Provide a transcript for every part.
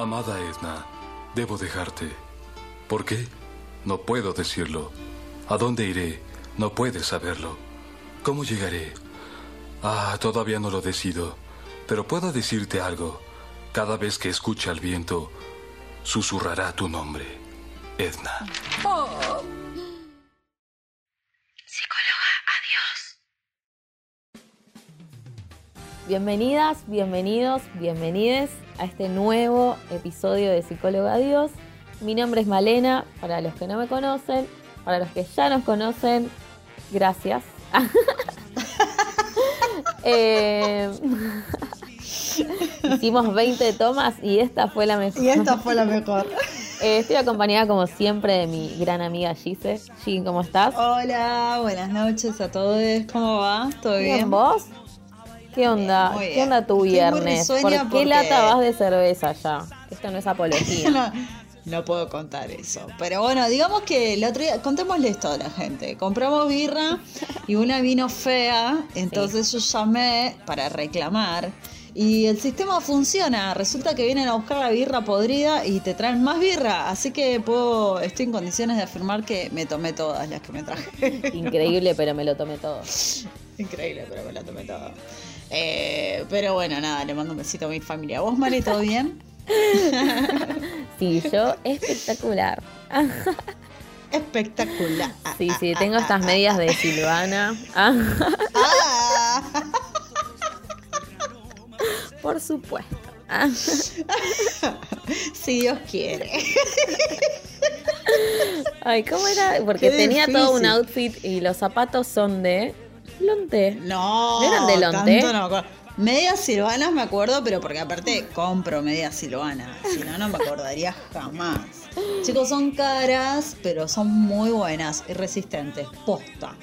Amada Edna, debo dejarte. ¿Por qué? No puedo decirlo. ¿A dónde iré? No puedes saberlo. ¿Cómo llegaré? Ah, todavía no lo decido. Pero puedo decirte algo. Cada vez que escucha el viento, susurrará tu nombre. Edna. Psicóloga, Bienvenidas, bienvenidos, bienvenides a este nuevo episodio de Psicóloga Dios. Mi nombre es Malena, para los que no me conocen, para los que ya nos conocen, gracias. Eh, hicimos 20 tomas y esta fue la mejor. Y esta fue la mejor. Eh, estoy acompañada como siempre de mi gran amiga Gise. Gin, ¿cómo estás? Hola, buenas noches a todos. ¿Cómo va? ¿Todo bien? ¿Bien vos? ¿Qué onda? bien. ¿Qué onda tu viernes? ¿Por qué porque- lata vas de cerveza ya? Esto no es apología. No, no puedo contar eso. Pero bueno, digamos que el otro día, contémosle esto a la gente. Compramos birra y una vino fea, entonces yo llamé para reclamar. Y el sistema funciona. Resulta que vienen a buscar la birra podrida y te traen más birra. Así que puedo, estoy en condiciones de afirmar que me tomé todas las que me traje. Increíble, pero me lo tomé todo. Increíble, pero me la tomé toda. Eh, pero bueno, nada, le mando un besito a mi familia. ¿Vos, Mari, todo bien? Sí, yo espectacular. Espectacular. Sí, sí, tengo estas medias de Silvana. Ah, Ah. por supuesto. Ah, si Dios quiere. Ay, ¿cómo era? Porque Qué tenía todo un outfit y los zapatos son de Lonte. No, ¿No eran de Lonte? tanto no me acuerdo. Medias silvanas me acuerdo, pero porque aparte compro medias silvanas. Si no, no me acordaría jamás. Chicos, son caras, pero son muy buenas y resistentes. Posta.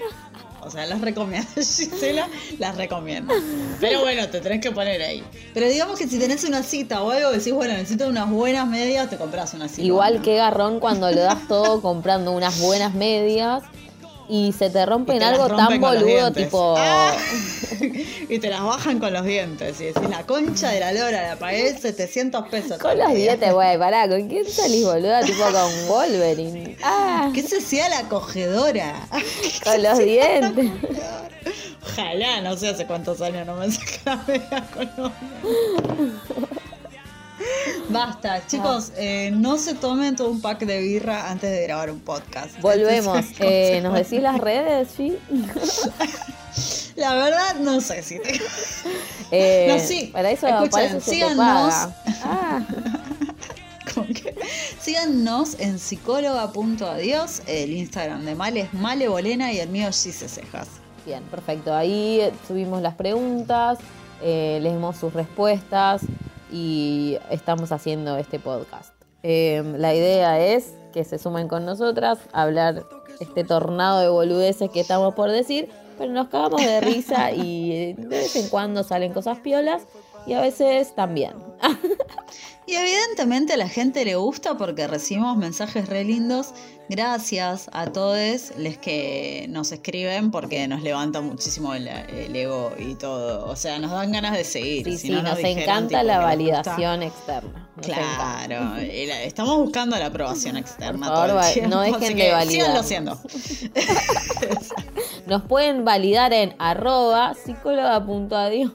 O sea, las recomiendo, Gisela, las recomiendo. Pero bueno, te tenés que poner ahí. Pero digamos que si tenés una cita o algo, decís, bueno, necesito unas buenas medias, te compras una cita. Igual que garrón cuando lo das todo comprando unas buenas medias y se te te las algo tan boludo tipo... Ah. y te las bajan con los dientes. Y decís, la concha de la lora, la pagué 700 pesos. Con los dientes, güey, pará, ¿con quién salís, boluda? Tipo con Wolverine. Ah, ¿Qué se hacía la cogedora? con los dientes. Ojalá, no sé hace cuántos años no me sacaba los dientes. Basta, chicos, eh, no se tomen todo un pack de birra antes de grabar un podcast. Volvemos. Eh, ¿Nos decís las redes, sí? La verdad, no sé si te... Eh, No, sí. Para eso, Escuchen, para eso se te síganos. paga. Ah, que- Síganos en psicóloga.adiós. El Instagram de Male es Male Bolena y el mío es Gise Cejas. bien, perfecto. Ahí eh, subimos las preguntas, eh, leemos sus respuestas y estamos haciendo este podcast. Eh, la idea es que se sumen con nosotras a hablar este tornado de boludeces que estamos por decir, pero nos cagamos de risa y de vez en cuando salen cosas piolas y a veces también. Y evidentemente a la gente le gusta porque recibimos mensajes re lindos. Gracias a todos los que nos escriben porque nos levanta muchísimo el, el ego y todo. O sea, nos dan ganas de seguir. Sí, Si sí, no nos encanta tipo, la validación externa. Nos. Claro, la- estamos buscando la aprobación externa. Por favor, todo el no dejen de validar. Síganlo haciendo. Nos pueden validar en arroba psicóloga.adiós.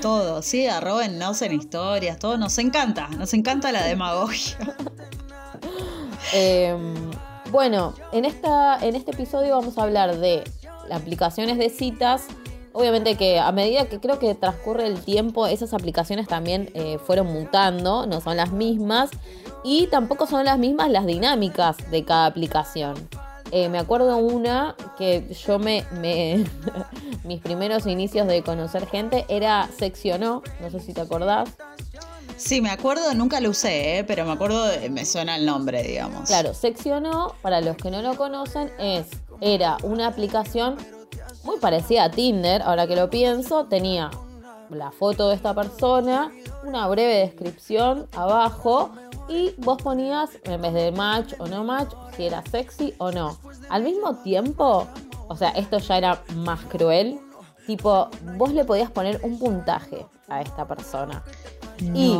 Todo, sí, arrobennos en historias, todo. Nos encanta, nos encanta la demagogia. Eh, bueno, en, esta, en este episodio vamos a hablar de aplicaciones de citas. Obviamente que a medida que creo que transcurre el tiempo, esas aplicaciones también eh, fueron mutando, no son las mismas. Y tampoco son las mismas las dinámicas de cada aplicación. Eh, me acuerdo una que yo me, me mis primeros inicios de conocer gente era seccionó, no sé si te acordás. Sí, me acuerdo, nunca lo usé, ¿eh? pero me acuerdo, de- me suena el nombre, digamos. Claro, seccionó, para los que no lo conocen, es era una aplicación muy parecida a Tinder, ahora que lo pienso, tenía la foto de esta persona, una breve descripción abajo y vos ponías, en vez de match o no match, si era sexy o no. Al mismo tiempo, o sea, esto ya era más cruel, tipo, vos le podías poner un puntaje a esta persona. Y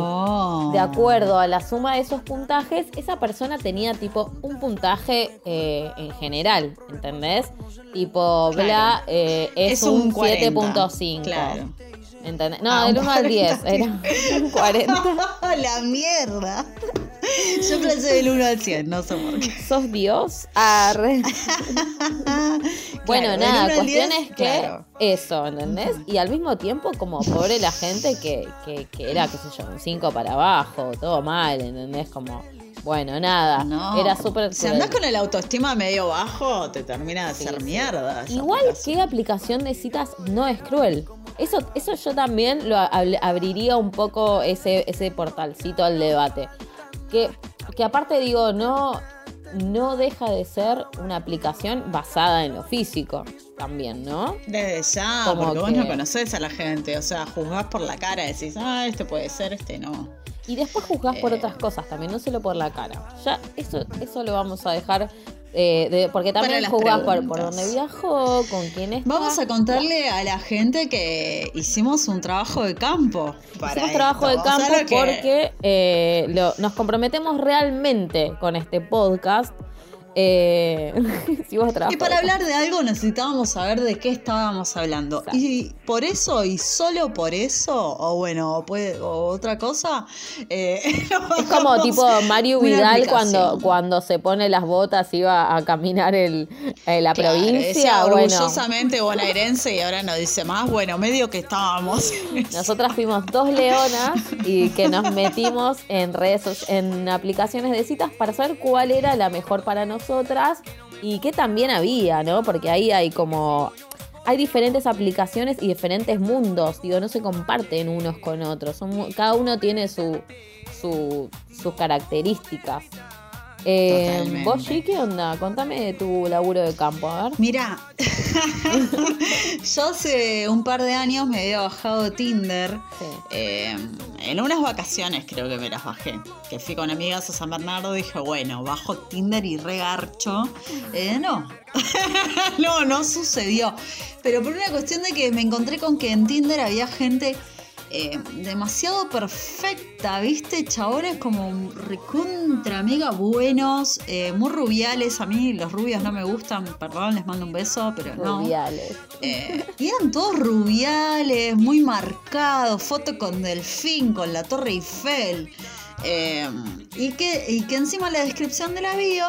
de acuerdo a la suma de esos puntajes, esa persona tenía tipo un puntaje eh, en general, ¿entendés? Tipo, bla, eh, es, Es un, un 40, 7.5. claro. ¿Entendés? No, Ah, del un 1 al 10, 40. era un 40. la mierda. Yo pensé del 1 al 100, no sé por qué. ¿Sos Dios? Arre. Bueno, Claro, del nada, 1 al cuestión 10, es que claro. eso, ¿entendés? Y al mismo tiempo, como pobre la gente que, que, que era, qué sé yo, un 5 para abajo, todo mal, ¿entendés? Como, bueno, nada, No. era súper Si andás con el autoestima medio bajo, te termina de hacer sí. mierda. Igual que aplicación de citas no es cruel. Eso, eso yo también lo ab- abriría un poco ese, ese portalcito al debate. Que, que aparte digo, no, no deja de ser una aplicación basada en lo físico también, ¿no? Desde ya, Como porque vos que- no conocés a la gente. O sea, juzgás por la cara, decís, ah, este puede ser, este no. Y después juzgás por Eh. otras cosas también, no solo por la cara. Ya, eso, eso lo vamos a dejar. Eh, de- porque también las juzgás por, por dónde viajó, con quién está. Vamos a contarle a la gente que hicimos un trabajo de campo. Para Hicimos trabajo de campo que- porque eh, lo- nos comprometemos realmente con este podcast. Eh, Y para hablar de algo necesitábamos saber de qué estábamos hablando. Exacto. Y por eso, y solo por eso, o bueno, o, puede- o otra cosa, eh, Es como tipo Mario Vidal cuando, cuando se pone las botas y va a caminar el, eh, la Claro, provincia. Bueno, orgullosamente bonaerense y ahora no dice más. Bueno, medio que estábamos. nosotras fuimos dos leonas y que nos metimos en redes, en aplicaciones de citas para saber cuál era la mejor para nosotras y qué también había, ¿no? Porque ahí hay como hay diferentes aplicaciones y diferentes mundos, digo, no se comparten unos con otros, cada uno tiene su, su- sus características. Eh. ¿Vos, G, qué onda? Contame de tu laburo de campo, a ver. Mira, yo hace un par de años me había bajado Tinder. Sí. eh, en unas vacaciones creo que me las bajé. Que fui con amigas a San Bernardo dije, bueno, bajo Tinder y regarcho. Eh, no, no, no sucedió. Pero por una cuestión de que me encontré con que en Tinder había gente eh, demasiado perfecta, ¿viste? Chabones como recontra mega buenos, eh, muy rubiales. A mí los rubios no me gustan, perdón, les mando un beso, pero no. Rubiales. Eh, y eran todos rubiales, muy marcados, foto con delfín, con la Torre Eiffel. Y, que, y que encima en la descripción de la bio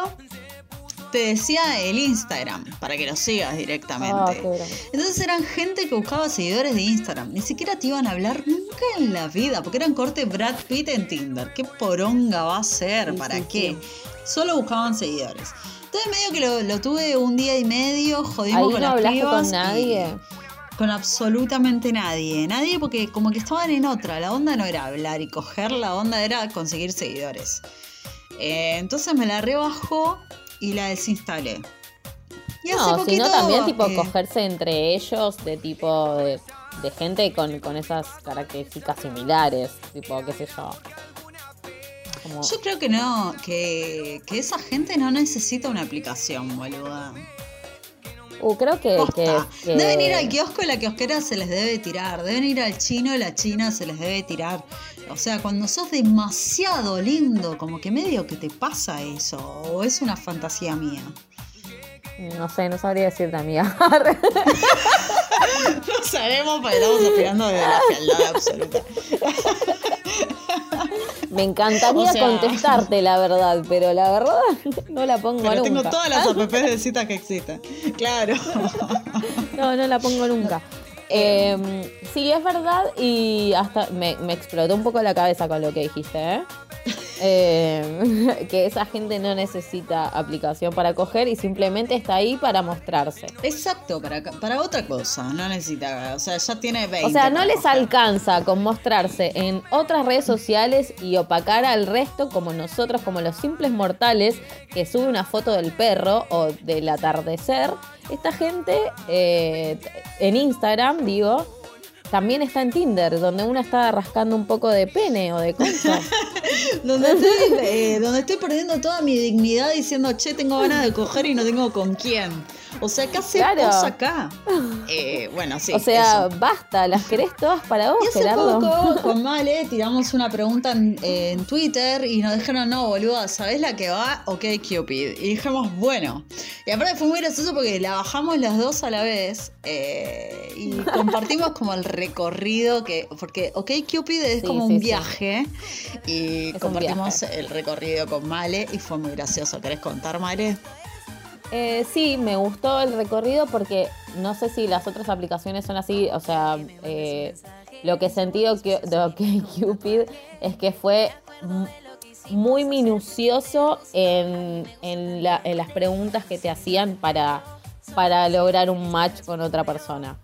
te decía el Instagram para que lo sigas Ah, directamente. broma. Entonces eran gente que buscaba seguidores de Instagram. Ni siquiera te iban a hablar nunca en la vida, porque eran corte Brad Pitt en Tinder. ¿Qué poronga va a ser? Sí, ¿Para sí, qué? sí. Solo buscaban seguidores. Entonces medio que lo, lo tuve un día y medio, jodimos Ahí con no las hablaste con nadie. con absolutamente nadie. Nadie porque como que estaban en otra. La onda no era hablar y coger, la onda era conseguir seguidores. Eh, entonces me la rebajó y la desinstalé. Y hace No, poquito, sino también tipo eh, cogerse entre ellos de tipo de, de gente con, con esas características similares, tipo, qué sé yo. Como, Yo creo que no, que, que esa gente no necesita una aplicación, boluda. Uh, creo que, que- Deben ir al kiosco y la kiosquera se les debe tirar. Deben ir al chino y la china se les debe tirar. O sea, cuando sos demasiado lindo, como que medio que te pasa eso. O es una fantasía mía. No sé, no sabría decirte, amiga. No sabemos, pero estamos opinando de la fealdad absoluta. Me encantaría O sea- contestarte la verdad, pero la verdad no la pongo Pero nunca. tengo todas las apps de citas que existen. Claro. No, no la pongo nunca. Eh, sí, es verdad y hasta me, me explotó un poco la cabeza con lo que dijiste, ¿eh? Eh, que esa gente no necesita aplicación para coger y simplemente está ahí para mostrarse. Exacto, para, para otra cosa. No necesita. O sea, ya tiene 20. O sea, no les coger. alcanza con mostrarse en otras redes sociales y opacar al resto como nosotros, como los simples mortales que sube una foto del perro o del atardecer. Esta gente eh, en Instagram, digo, también está en Tinder, donde uno está rascando un poco de pene o de cosas. Donde estoy, eh, donde estoy perdiendo toda mi dignidad diciendo, che, tengo ganas de coger y no tengo con quién. O sea, ¿qué haces Claro. vos acá? Eh, bueno, sí. o sea, eso. basta, las querés todas para vos, Y hace Gerardo. poco con Male tiramos una pregunta en, en Twitter y nos dijeron, no, boluda, ¿sabés la que va? Ok, Cupid. Y dijimos, bueno. Y aparte fue muy gracioso porque la bajamos las dos a la vez eh, y compartimos como el recorrido que. Porque OK Cupid es Sí, como sí, un sí. viaje y compartimos el recorrido con Male y fue muy gracioso. ¿Querés contar, Male? Eh, sí, me gustó el recorrido porque no sé si las otras aplicaciones son así. O sea, eh, lo que he sentido de OkCupid es que fue muy minucioso en, en la- en las preguntas que te hacían para, para lograr un match con otra persona.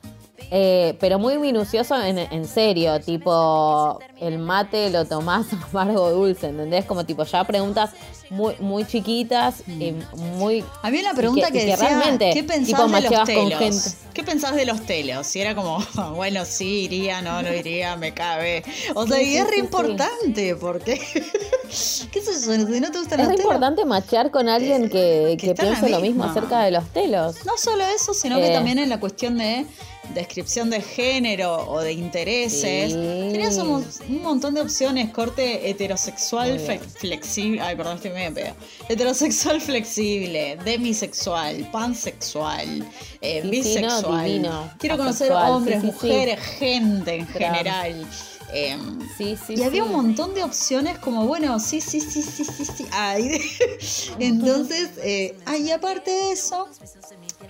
Eh, pero muy minucioso en, en serio, tipo el mate lo tomás amargo o dulce, ¿entendés? Como tipo ya preguntas muy, muy chiquitas y muy... Había una pregunta que, que- y que decía, realmente, ¿qué tipo, pensás de los con telos? gente. ¿Qué pensás de los telos? Y era como, bueno, sí, iría, no, no iría, me cabe. O sea, Sí, y sí, es re sí, sí. importante, porque, qué sé yo, si no te gustan Es los re telos. importante machear con alguien que, que piense lo mismo acerca de los telos. No solo eso, sino que Eh. también en la cuestión de descripción de género o de intereses. Sí. Tenías un, un montón de opciones, corte heterosexual flexible. Ay, perdón, estoy medio pedo. Heterosexual flexible, demisexual, pansexual, eh, Sí, sí, no, bisexual. Quiero conocer hombres, mujeres, gente en Trans. general. Em, Sí, sí. y había sí. un montón de opciones como, bueno, sí, sí, sí, sí, sí, sí. Ay. Entonces, eh, ah, y aparte de eso,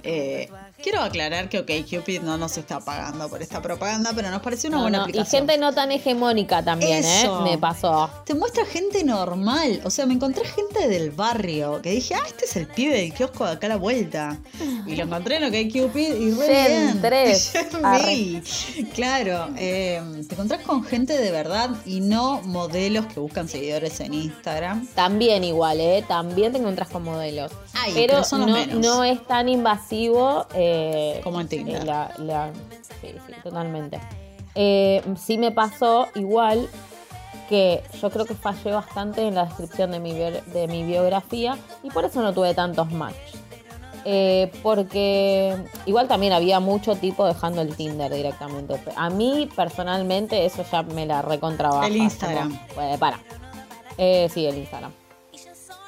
eh, quiero aclarar que OkCupid no nos está pagando por esta propaganda, pero nos pareció una No, buena no, Y gente no tan hegemónica también, Eso. ¿eh? Me pasó. Te muestra gente normal. O sea, me encontré gente del barrio que dije, ah, este es el pibe del kiosco de acá a la vuelta. Y lo encontré en OkCupid y re Gen bien. Claro, eh, te encontrás con gente de verdad y no modelos que buscan seguidores en Instagram. También igual, ¿eh? También te encontrás con modelos. Ay, pero pero son no, menos. no es tan invasivo. eh, Como en Tinder. eh, la- la- sí, sí, totalmente. Eh, sí me pasó igual que yo creo que fallé bastante en la descripción de mi, de mi biografía y por eso no tuve tantos matches. Eh, porque igual también había mucho tipo dejando el Tinder directamente. A mí personalmente eso ya me la recontrabaja. El Instagram. Como, eh, para. Eh, sí, el Instagram.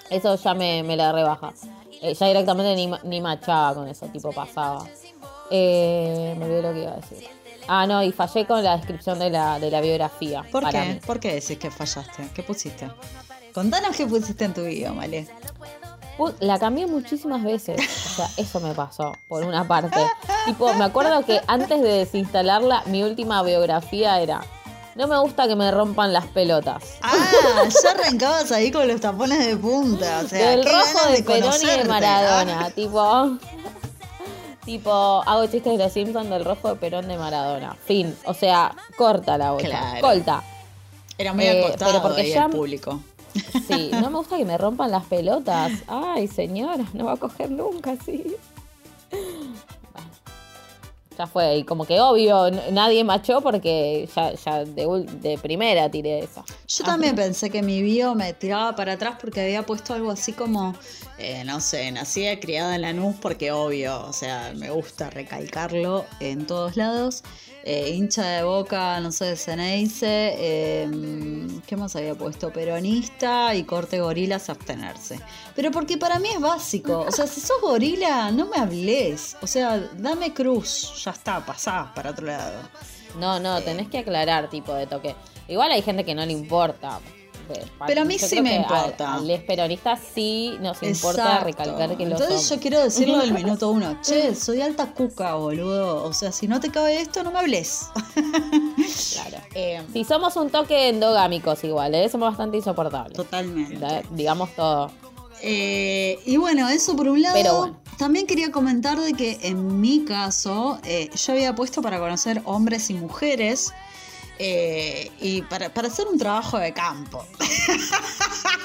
Eso ya me, me la rebaja. Eh, ya directamente ni, ni machaba con eso, tipo pasaba. Eh, me olvidé lo que iba a decir. Ah, no, y fallé con la descripción de la, de la biografía. ¿Por para qué? mí. ¿Por qué decís que fallaste? ¿Qué pusiste? Contanos qué pusiste en tu video, Male. Pu- La cambié muchísimas veces. O sea, eso me pasó, por una parte. tipo, me acuerdo que antes de desinstalarla, mi última biografía era. No me gusta que me rompan las pelotas. Ah, ya arrancabas ahí con los tapones de punta. O sea, Del qué rojo de Perón y de. Maradona. Ah, Tipo. Tipo, hago chistes de los Simpsons del rojo de Perón de Maradona. Fin. O sea, corta la bocha. Claro. Corta. Era muy Eh, acotado pero porque ahí ya- el público. Sí, no me gusta que me rompan las pelotas. Ay, señora, no va a coger nunca, sí. Ya fue, y como que obvio, nadie machó porque ya, ya de, de primera tiré eso. Yo también pensé que mi bio me tiraba para atrás porque había puesto algo así como, eh, no sé, nacida criada en Lanús porque obvio, o sea, me gusta recalcarlo en todos lados. Eh, hincha de boca, no sé, de Ceneice. eh, ¿Qué más había puesto? Peronista y corte gorilas abstenerse. Pero porque para mí es básico. O sea, si sos gorila, no me hables. O sea, dame cruz. Ya está, pasá para otro lado. No, no, tenés que aclarar tipo de toque. Igual hay gente que no le importa. Pero a mí yo sí me a- importa. A, los peronistas sí nos importa Exacto. recalcar que los Entonces yo quiero decirlo del minuto uno. Che, soy alta cuca, boludo. O sea, si no te cabe esto, no me hables. Claro. Eh, Si somos un toque endogámicos igual, ¿eh? somos bastante insoportables. totalmente. Digamos todo. Eh, y bueno, eso por un lado. Pero bueno. También quería comentar de que en mi caso, eh, yo había puesto para conocer hombres y mujeres. Eh, y para, para hacer un trabajo de campo.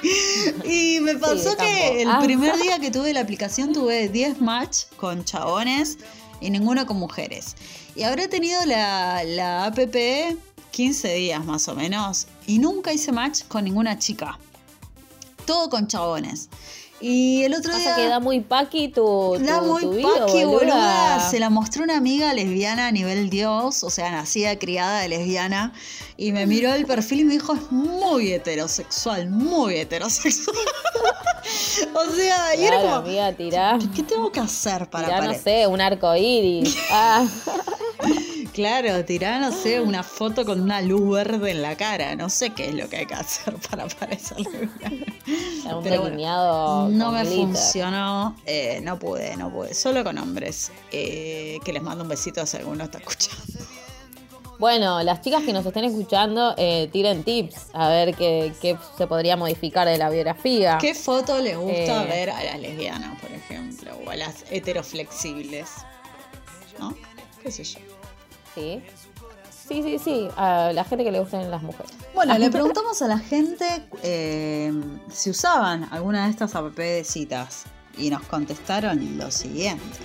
y me pasó que el. Ah. primer día que tuve la aplicación tuve 10 match con chabones y ninguno con mujeres. Y habré tenido la, la app 15 días más o menos y nunca hice match con ninguna chica todo con chabones. Y el otro Pasa día. que da muy paqui tu, tu, Da muy tu bio, paqui, boluda. boluda. Se la mostró una amiga lesbiana a nivel Dios, o sea, nacida, criada de lesbiana, y me miró el perfil y me dijo, es muy heterosexual, muy heterosexual. o sea, y era como, amiga, tirá. ¿qué tengo que hacer para Tirá, no sé, un arco iris. Ah, Claro, tirar, no sé, una foto con una luz verde en la cara. No sé qué es lo que hay que hacer para parecer lesbiana. un Pero bueno. No me glitter. funcionó, eh, no pude, no pude. Solo con hombres. eh, que les mando un besito si alguno está escuchando. Bueno, las chicas que nos estén escuchando, eh, tiren tips a ver qué, qué se podría modificar de la biografía. ¿Qué foto les gusta Eh. ver a las lesbianas, por ejemplo? O a las heteroflexibles. ¿No? ¿Qué sé yo? Sí. Sí, sí, sí. A la gente que le gusten las mujeres. Bueno, le preguntamos a la gente eh, si usaban alguna de estas app de citas y nos contestaron lo siguiente.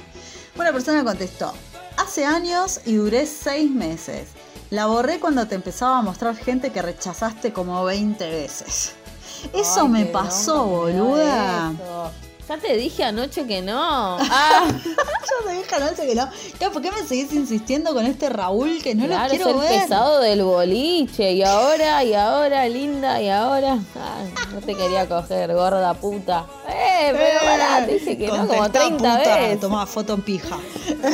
Una persona contestó, hace años y duré seis meses. La borré cuando te empezaba a mostrar gente que rechazaste como 20 veces. Eso Ay, me pasó, boluda. eso. Ya te dije anoche que no. Ah, Yo te dije anoche que no. Ya, ¿Por qué me seguís insistiendo con este Raúl que no claro, lo es quiero el ver? pesado del boliche. Y ahora, y ahora, linda, y ahora. Ay, no te quería coger, gorda puta. Eh, pero pará, te dije que no, como Contestá, 30 puta, veces. Tomá foto en pija.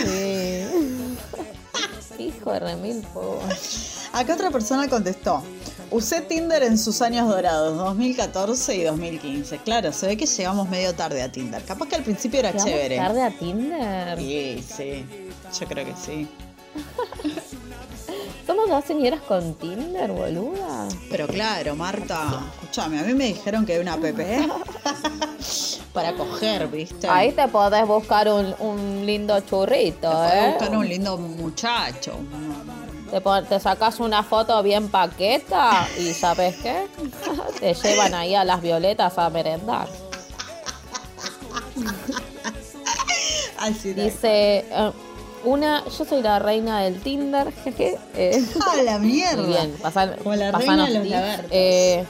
Sí. Hijo de remil, po. Acá otra persona contestó. Usé Tinder en sus años dorados, 2014 y 2015. Claro, se ve que llegamos medio tarde a Tinder. Capaz que al principio era ¿Llegamos chévere. tarde a Tinder? Sí, sí. Yo creo que sí. ¿Somos dos señoras con Tinder, boluda? Pero claro, Marta, escúchame, a mí me dijeron que hay una app para coger, ¿viste? Ahí te podés buscar un, un lindo churrito, Podés ¿eh? buscar un lindo muchacho. Te, sacas una foto bien paqueta y ¿sabes qué? te llevan ahí a las violetas a merendar. Dice, eh, una, yo soy la reina del Tinder, jeje. eh, ¡A la mierda! muy bien, pasan, Como la reina de los tips. lagartos. Eh,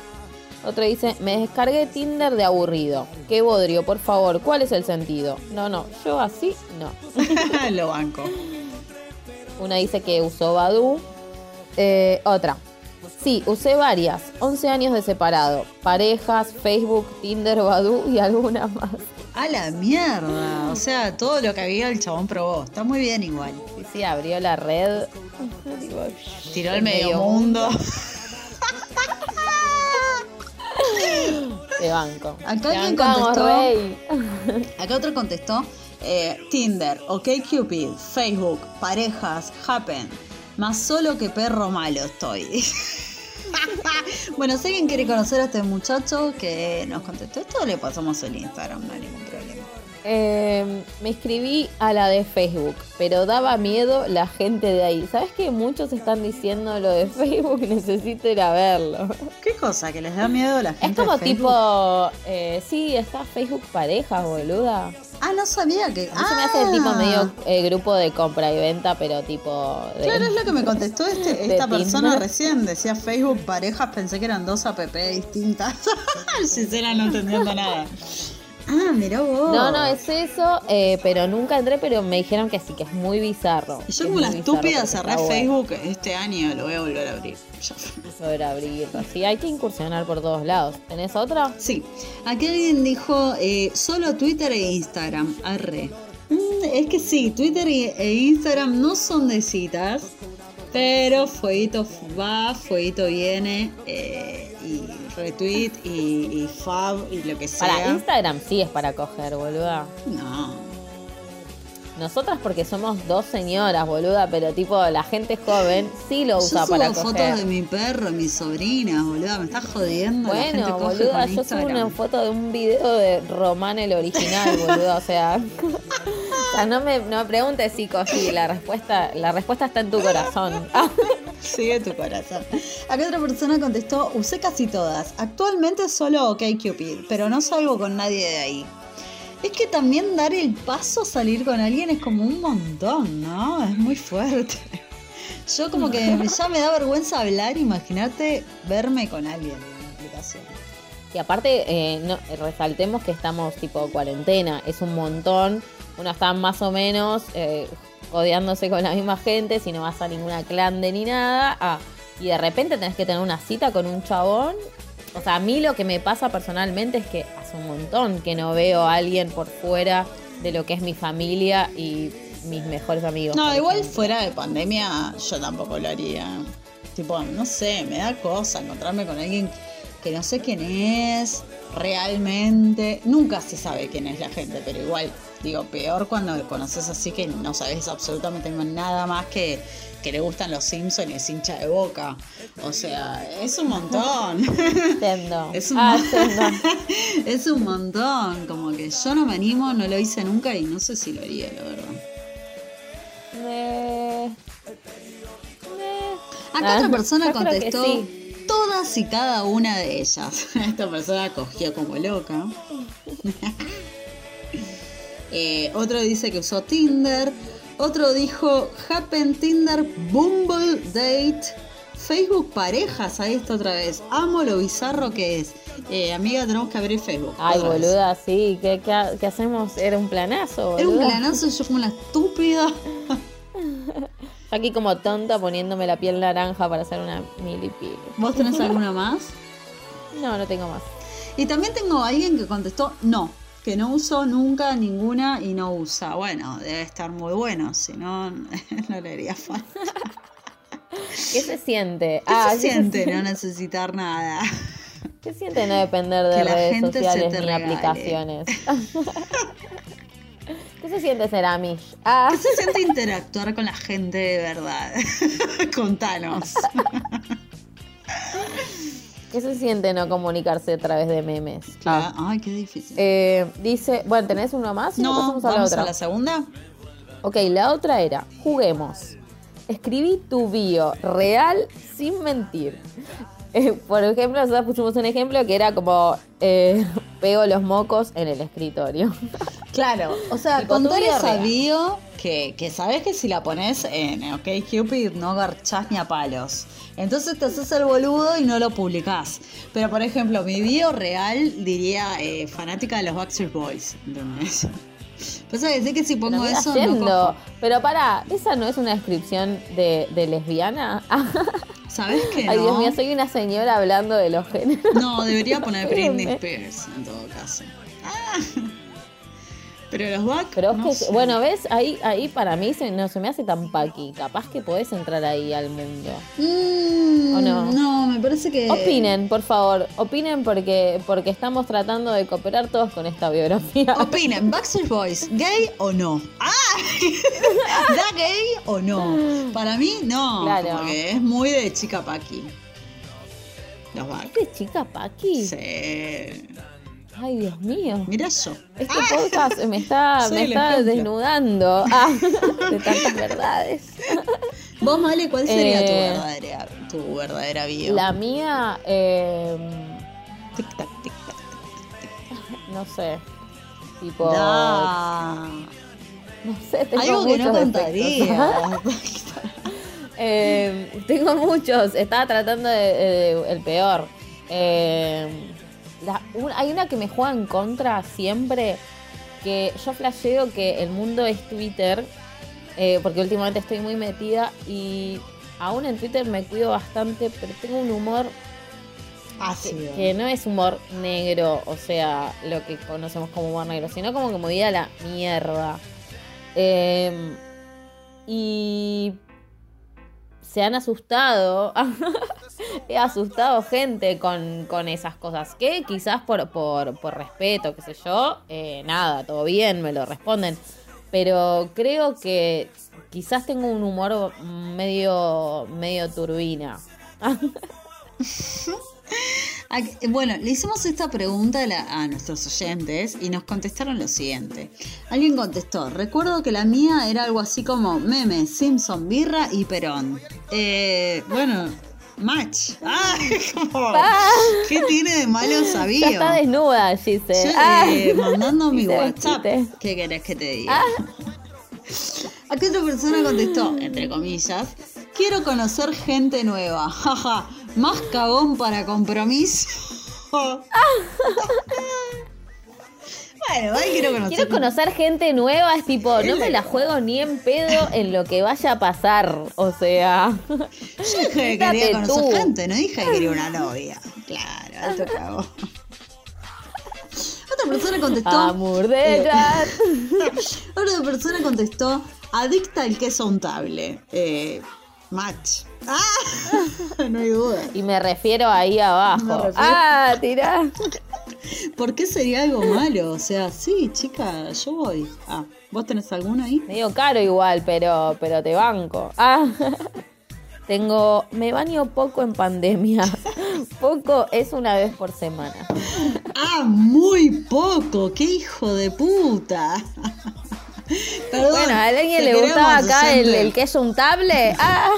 otro dice, me descargué Tinder de aburrido. Qué bodrio, por favor, ¿cuál es el sentido? No, no, yo así no. Lo banco. Una dice que usó Badu. Eh, otra. Sí, usé varias. 11 años de separado. Parejas, Facebook, Tinder, Badu y algunas más. ¡A la mierda! O sea, todo lo que había el chabón probó. Está muy bien igual. Sí, sí, abrió la red. Digo, Tiró al medio mundo. De banco. Acá Te alguien contestó. rey. Acá otro contestó. Eh, Tinder, OkCupid, Facebook, parejas, Happen. Más solo que perro malo estoy. bueno, si alguien quiere conocer a este muchacho que nos contestó esto, le pasamos el Instagram, no hay ningún problema. Eh, me inscribí a la de Facebook, pero daba miedo la gente de ahí. ¿Sabes que muchos están diciendo lo de Facebook? Necesito ir a verlo. ¿Qué cosa? ¿Que les da miedo a la gente? Es como de tipo, eh, sí, está Facebook parejas, boluda. Ah, no sabía que. A mí se me hace tipo Ah. medio eh, grupo de compra y venta, pero tipo... de- Claro, es lo que me contestó este- esta persona Tinder. recién. Decía Facebook parejas, pensé que eran dos app distintas. Sincera, no entendiendo nada. Ah, mirá vos. No, no, es eso, eh, pero nunca entré, pero me dijeron que sí, que es muy bizarro. Y yo como bizarro, estúpida cerré bueno. Facebook este año, lo voy a volver a abrir. Ya fue. Poder abrirlo. Sí, hay que incursionar por todos lados. ¿Tenés otra? Sí, aquí alguien dijo eh, solo Twitter e Instagram. Arre. Mm, es que sí, Twitter e Instagram no son de citas, pero fueguito va, fueguito viene, eh, y retweet y, y fab y lo que sea. Para Instagram sí es para coger, boluda. No. Nosotras porque somos dos señoras, boluda, pero tipo la gente joven sí lo Yo usa subo para fotos coger. de mi perro, mis sobrinas, boluda, me estás jodiendo. la gente Bueno, coge boluda, con yo subo una foto de un video de Román el original, boluda, o sea, o sea, no me, no me preguntes si cogí, la respuesta, la respuesta está en tu corazón. Sigue tu corazón. Acá otra persona contestó, usé casi todas. Actualmente solo OkCupid, pero no salgo con nadie de ahí. Es que también dar el paso a salir con alguien es como un montón, ¿no? Es muy fuerte. Yo como que ya me da vergüenza hablar, imagínate verme con alguien en una aplicación. Y aparte, eh, no, resaltemos que estamos tipo cuarentena, es un montón. Uno está más o menos eh, odiándose con la misma gente, si no vas a ninguna clande ni nada. Ah, y de repente tenés que tener una cita con un chabón. O sea, a mí lo que me pasa personalmente es que hace un montón que no veo a alguien por fuera de lo que es mi familia y mis mejores amigos. No, igual ejemplo. fuera de pandemia yo tampoco lo haría. Tipo, no sé, me da cosa encontrarme con alguien que no sé quién es realmente. Nunca se sabe quién es la gente, pero igual, digo, peor cuando conoces así que no sabes absolutamente nada más que que le gustan los Simpsons y es hincha de boca. O sea, es un montón. Es un, Ah, es un montón. Como que yo no me animo, no lo hice nunca y no sé si lo haría, la verdad. Me- me- Acá Ah, otra persona contestó sí. todas y cada una de ellas. Esta persona cogió como loca. Eh, otro dice que usó Tinder. Otro dijo Happen Tinder, Bumble Date, Facebook Parejas. Ahí está otra vez. Amo lo bizarro que es. Eh, amiga, tenemos que abrir Facebook. Ay, vez. boluda, sí. ¿Qué, qué, qué hacemos? Era un planazo, Era un planazo y yo como una estúpida. Aquí como tonta poniéndome la piel naranja para hacer una milipili. ¿Vos tenés alguna más? No, no tengo más. Y también tengo a alguien que contestó no, que no usó nunca ninguna y no usa. Bueno, debe estar muy bueno, si no, no le haría falta. ¿Qué se siente? ¿Qué Ah, se ¿qué siente no necesitar nada? ¿Qué siente no depender de Que la redes sociales ni regale. aplicaciones? ¿Qué se siente ser Amish? Ah, ¿Qué se siente interactuar con la gente de verdad? Contanos. ¿Qué se siente no comunicarse a través de memes? Claro. Ay, qué difícil. Eh, dice, bueno, ¿tenés uno más? ¿O no, pasamos a la vamos otra? a la segunda. Ok, la otra era, juguemos. Escribí tu bio real sin mentir. Eh, por ejemplo, nosotros pusimos un ejemplo que era como eh, pego los mocos en el escritorio. Claro, o sea, esa real. bio que, que sabes que si la pones en OK Cupid no garchás ni a palos. Entonces te haces el boludo y no lo publicás. Pero por ejemplo, mi bio real diría eh, fanática de los Backstreet Boys. ¿Entendés? Pasa que sé que si pongo Pero eso no. Pero pará, ¿esa no es una descripción de, de lesbiana? ¿Sabes qué? Ay, Dios mío, soy una señora hablando de los géneros. No, debería poner Britney. Spears en todo caso. Ah. Pero los back. Pero es no que, sé. bueno, ¿ves? Ahí, ahí para mí se, no se me hace tan paqui. Capaz que podés entrar ahí al mundo. Mm, ¿O no? No, me parece que. Opinen, por favor. Opinen porque, porque estamos tratando de cooperar todos con esta biografía. Opinen, Backstreet Boys, ¿gay o no? ¡Ah! ¿Da gay o no? Para mí, no. Claro. Porque es muy de chica Paqui. Los back. ¿Qué chica Paqui? Sí. Ay, Dios mío. Mira yo. Este podcast me está, me está desnudando ah, de tantas verdades. Vos, Male, ¿cuál sería tu Eh, verdadera, tu verdadera bio? La mía, eh, Tic tac, tic tac. no sé. Tipo, Da. no sé, tengo Algo que no contaría. Eh, tengo muchos. Estaba tratando de, de- el peor. Eh, la- un- hay una que me juega en contra siempre. Que yo flasheo que el mundo es Twitter. eh, porque últimamente estoy muy metida. Y aún en Twitter me cuido bastante. Pero tengo un humor Ácido. que no es humor negro. O sea, lo que conocemos como humor negro. Sino como que me voy a la mierda. Eh, y se han asustado. He asustado gente con, con esas cosas. Que quizás por, por, por respeto, qué sé yo, eh, nada, todo bien, me lo responden. Pero creo que quizás tengo un humor medio, medio turbina. Bueno, le hicimos esta pregunta a nuestros oyentes y nos contestaron lo siguiente. Alguien contestó, recuerdo que la mía era algo así como meme, Simpson, birra y Perón. Eh, bueno, match. Ah, como, ¿Qué tiene de malo sabía? está desnuda, Gise. Yo, Ah. eh, mandando mi WhatsApp. ¿Qué querés que te diga? Aquí otra persona contestó, entre comillas, quiero conocer gente nueva. Jaja, más cagón para compromiso. Bueno, ahí quiero conocer. Quiero conocer gente nueva, es tipo, no me la juego ni en pedo en lo que vaya a pasar. O sea, Yo dije que quería conocer tú. gente, no dije que quería una novia. Claro, alto cago. Otra persona contestó. amor de. Otra persona contestó, adicta al queso untable. Eh, match. ¡Ah! no hay duda. Y me refiero ahí abajo. Refiero- Ah, tirá. ¿Por qué sería algo malo? O sea, sí, chica, yo voy. Ah, ¿vos tenés alguno ahí? Medio caro igual, pero, pero te banco. Ah. Tengo, me baño poco en pandemia. Poco es una vez por semana. Ah, muy poco. ¡Qué hijo de puta! Perdón, Bueno, ¿a alguien le gustaba acá el, el queso untable? Ah.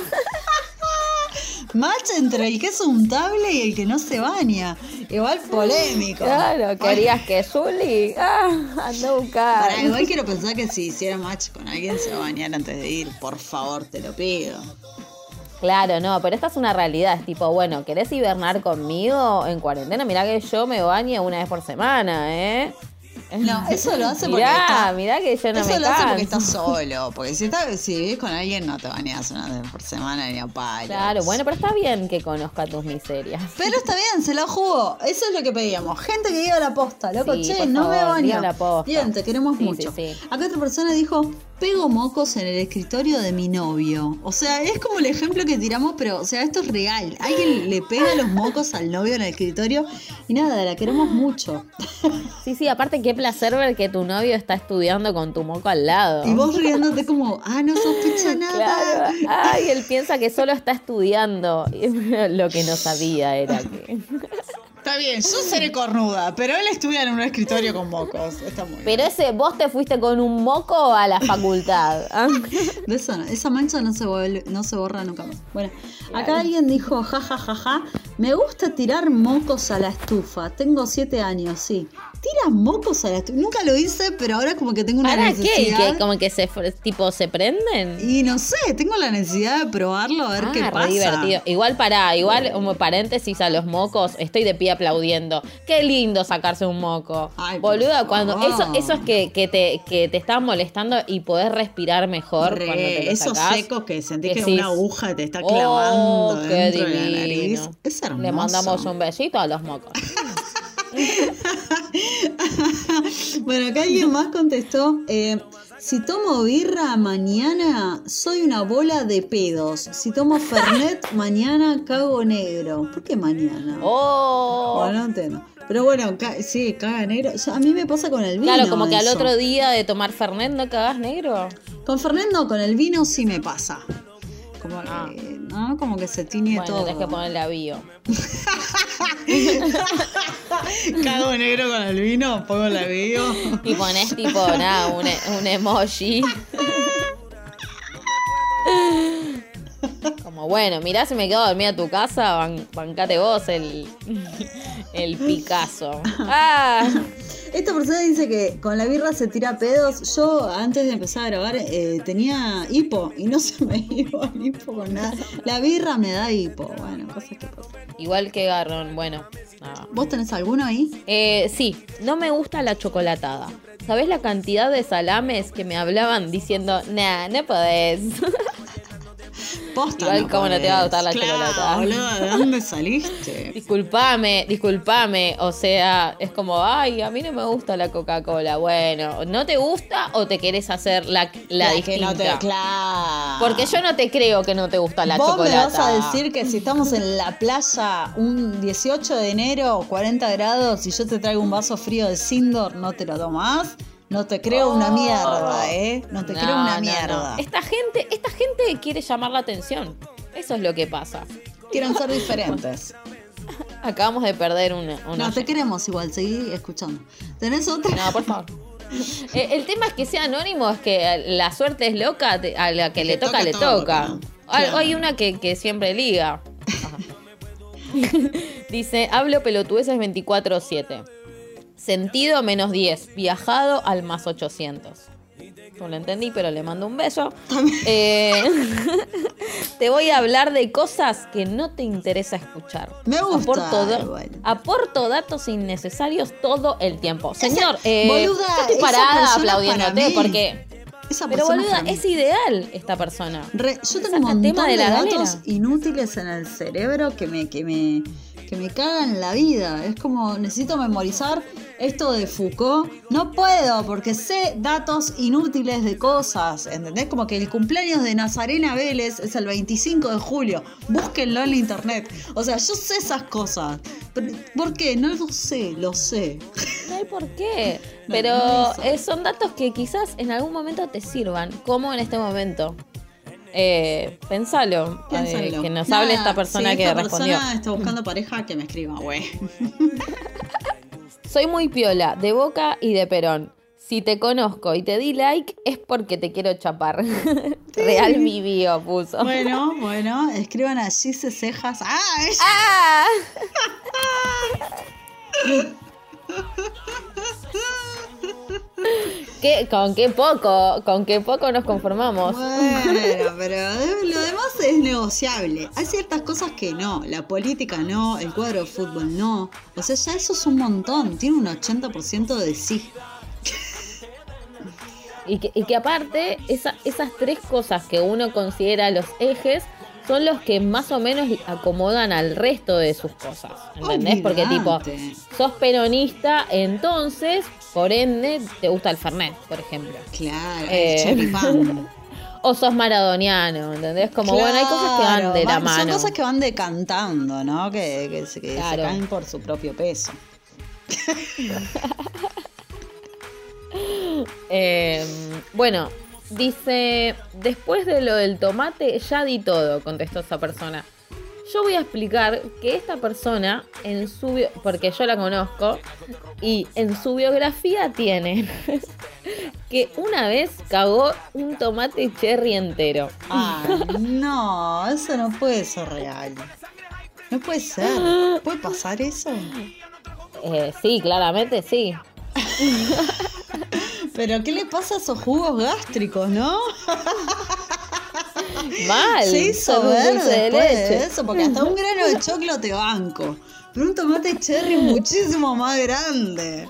Match entre el queso untable y el que no se baña. Igual polémico. Claro, querías que Zuli. Ah, anda a buscar. Pará, igual quiero pensar que si hiciera match con alguien se va a bañar antes de ir. Por favor, te lo pido. Claro, no, pero esta es una realidad. Es tipo, bueno, ¿querés hibernar conmigo en cuarentena? Mirá que yo me baño una vez por semana, ¿eh? No, eso lo hace porque mirá, está- mirá que yo no Eso me lo hace porque estás solo. Porque si, estás, si vivís con alguien, no te bañas una vez por semana ni a palos. Claro, bueno, pero está bien que conozca tus miserias. Pero está bien, se la jugó. Eso es lo que pedíamos. Gente que diga la posta, loco, Sí, che, no me favor, baño. la posta. Bien, te queremos Sí, mucho. sí. Acá otra persona dijo, pego mocos en el escritorio de mi novio. O sea, es como el ejemplo que tiramos, pero, o sea, esto es real. Alguien le pega los mocos al novio en el escritorio y nada, la queremos mucho. Sí, sí, aparte qué placer ver que tu novio está estudiando con tu moco al lado. Y vos riéndote como, ah, no sospecha nada. Claro. Ay, él piensa que solo está estudiando. Y Lo que no sabía era que. Está bien, yo seré cornuda, pero él estudia en un escritorio con mocos. Está muy bien. Pero ese, vos te fuiste con un moco a la facultad. ¿ah? De eso no, esa mancha no se, vuelve- no se borra nunca más. Bueno, acá alguien dijo, ja, ja, ja, ja, me gusta tirar mocos a la estufa. Tengo siete años, sí. ¿Tiras mocos a la estufa? Nunca lo hice, pero ahora como que tengo una ¿Para qué? necesidad. ¿Que como que se tipo se prenden? Y no sé, tengo la necesidad de probarlo, a ver Ah, qué re pasa. divertido. Igual para, igual como paréntesis a los mocos, estoy de pie aplaudiendo. Qué lindo sacarse un moco. Ay, Boluda, cuando eso, favor. eso es que, que te, que te están molestando y podés respirar mejor Re, cuando te lo esos sacás. secos que sentís que Decís, una aguja te está "Oh, clavando qué dentro de la divino". nariz. Es hermoso. Le mandamos un besito a los mocos. bueno, acá alguien más contestó. eh, si tomo birra mañana, soy una bola de pedos. Si tomo Fernet mañana, cago negro. ¿Por qué mañana? Oh. Bueno, no entiendo. Pero bueno, ca- sí, caga negro. O sea, a mí me pasa con el vino. Claro, como que al otro día de tomar Fernet no cagás negro. Con Fernet no, con el vino sí me pasa. Como, Ah. que, ¿no? como que se tiñe Bueno, todo. tenés que ponerle a bio. Cago negro con el vino, pongo la bio. Y pones tipo, nada, un, e- un emoji. Como bueno, mirá si me quedo dormida en tu casa, ban- bancate vos el, el Picasso. Ah, Esta persona dice que con la birra se tira pedos. Yo antes de empezar a grabar eh, tenía hipo y no se me iba el hipo con nada. La birra me da hipo. Bueno, cosas que pasan. igual que Garrón, bueno. nada. ¿Vos tenés alguno ahí? Eh, sí, no me gusta la chocolatada. ¿Sabés la cantidad de salames que me hablaban diciendo, nah, no podés? Posta, Igual, ¿cómo no te va a gustar la podés. chocolatada? boludo, ¿de dónde saliste? Disculpame, disculpame. O sea, es como, ay, a mí no me gusta la Coca-Cola. Bueno, ¿no te gusta o te querés hacer la, la que distinta? no te. Claro. Porque yo no te creo que no te gusta la Vos chocolate. me vas a decir que si estamos en la playa un 18 de enero, 40 grados, y yo te traigo un vaso frío de Sindor, ¿no te lo tomás? No te creo una mierda, ¿eh? No te creo una mierda. Esta gente, esta gente quiere llamar la atención. Eso es lo que pasa. Quieren ser diferentes. Acabamos de perder una. una No, te queremos igual, seguí escuchando. ¿Tenés otra? No, por favor. Eh, El tema es que sea anónimo, es que la suerte es loca, te- a la que le toca, toca, le toca. Hay, Claro. hay una que, que siempre liga. Dice, hablo pelotudeces 24-7. Sentido menos 10, viajado al más 800. no lo entendí, pero le mando un beso. Eh, te voy a hablar de cosas que no te interesa escuchar. Me gusta, Aporto, da- aporto datos innecesarios todo el tiempo. Señor, Esa- eh, boluda, yo estoy parada aplaudiéndote porque... Esa Pero boluda, es ideal esta persona. Re- yo tengo un montón tema de, datos galera. inútiles en el cerebro que me, que me, que me cagan la vida. Es como necesito memorizar esto de Foucault. No puedo porque sé datos inútiles de cosas. ¿Entendés? Como que el cumpleaños de Nazarena Vélez es el 25 de julio. Búsquenlo en la internet. O sea, yo sé esas cosas. ¿Por qué? No lo sé, lo sé. No hay por qué. Pero no eh, son datos que quizás en algún momento te sirvan, como en este momento. Eh, pensalo, eh, que nos Nada, hable esta persona si que esta respondió. persona está buscando pareja, que me escriba, güey. Soy muy piola, de boca y de perón. Si te conozco y te di like, es porque te quiero chapar. Real mi bio puso. Bueno, bueno, escriban allí se cejas. ¡Ah! ¡Ah! ¿Qué- con qué poco, con qué poco nos conformamos. Bueno, pero lo demás es negociable. Hay ciertas cosas que no. La política no, el cuadro de fútbol no. O sea, ya eso es un montón. Tiene un 80% de sí. Y que, y que aparte, esa- esas tres cosas que uno considera los ejes son los que más o menos acomodan al resto de sus cosas. ¿Entendés? Porque tipo, sos peronista, entonces, por ende, te gusta el Fernet, por ejemplo. Claro, Eh. el. O sos maradoniano, ¿entendés? Como, bueno, hay cosas que van de la van- mano. Son cosas que van decantando, ¿no? Que, que se, que se Claro. caen por su propio peso. Eh, bueno, dice, después de lo del tomate ya di todo, contestó esa persona. Yo voy a explicar que esta persona en su porque yo la conozco y en su biografía tiene que una vez cagó un tomate cherry entero. Ah, no, eso no puede ser real. No puede ser. ¿Puede pasar eso? Eh, sí, claramente sí. Pero ¿qué le pasa a esos jugos gástricos, no? Mal. Se hizo ver de de eso, porque hasta un grano de choclo te banco. Pero un tomate cherry muchísimo más grande.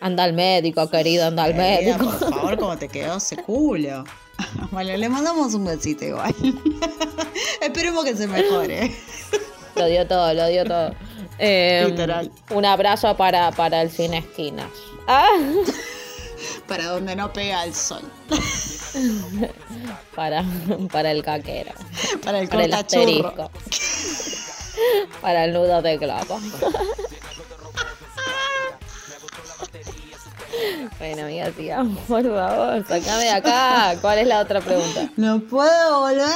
Anda al médico, querido, anda al Eh, médico. por favor, cómo te quedó ese culo. Bueno, le mandamos un besito igual. Esperemos que se mejore. Lo dio todo, lo dio todo. Eh, Literal. Un abrazo para, para el cine esquinas. Ah, Para donde no pega el sol. para, para el caquero. Para el Para el asterisco. Para el nudo de globo. Bueno, amiga, sigamos, por favor. Sacame de acá. ¿Cuál es la otra pregunta? No puedo volver.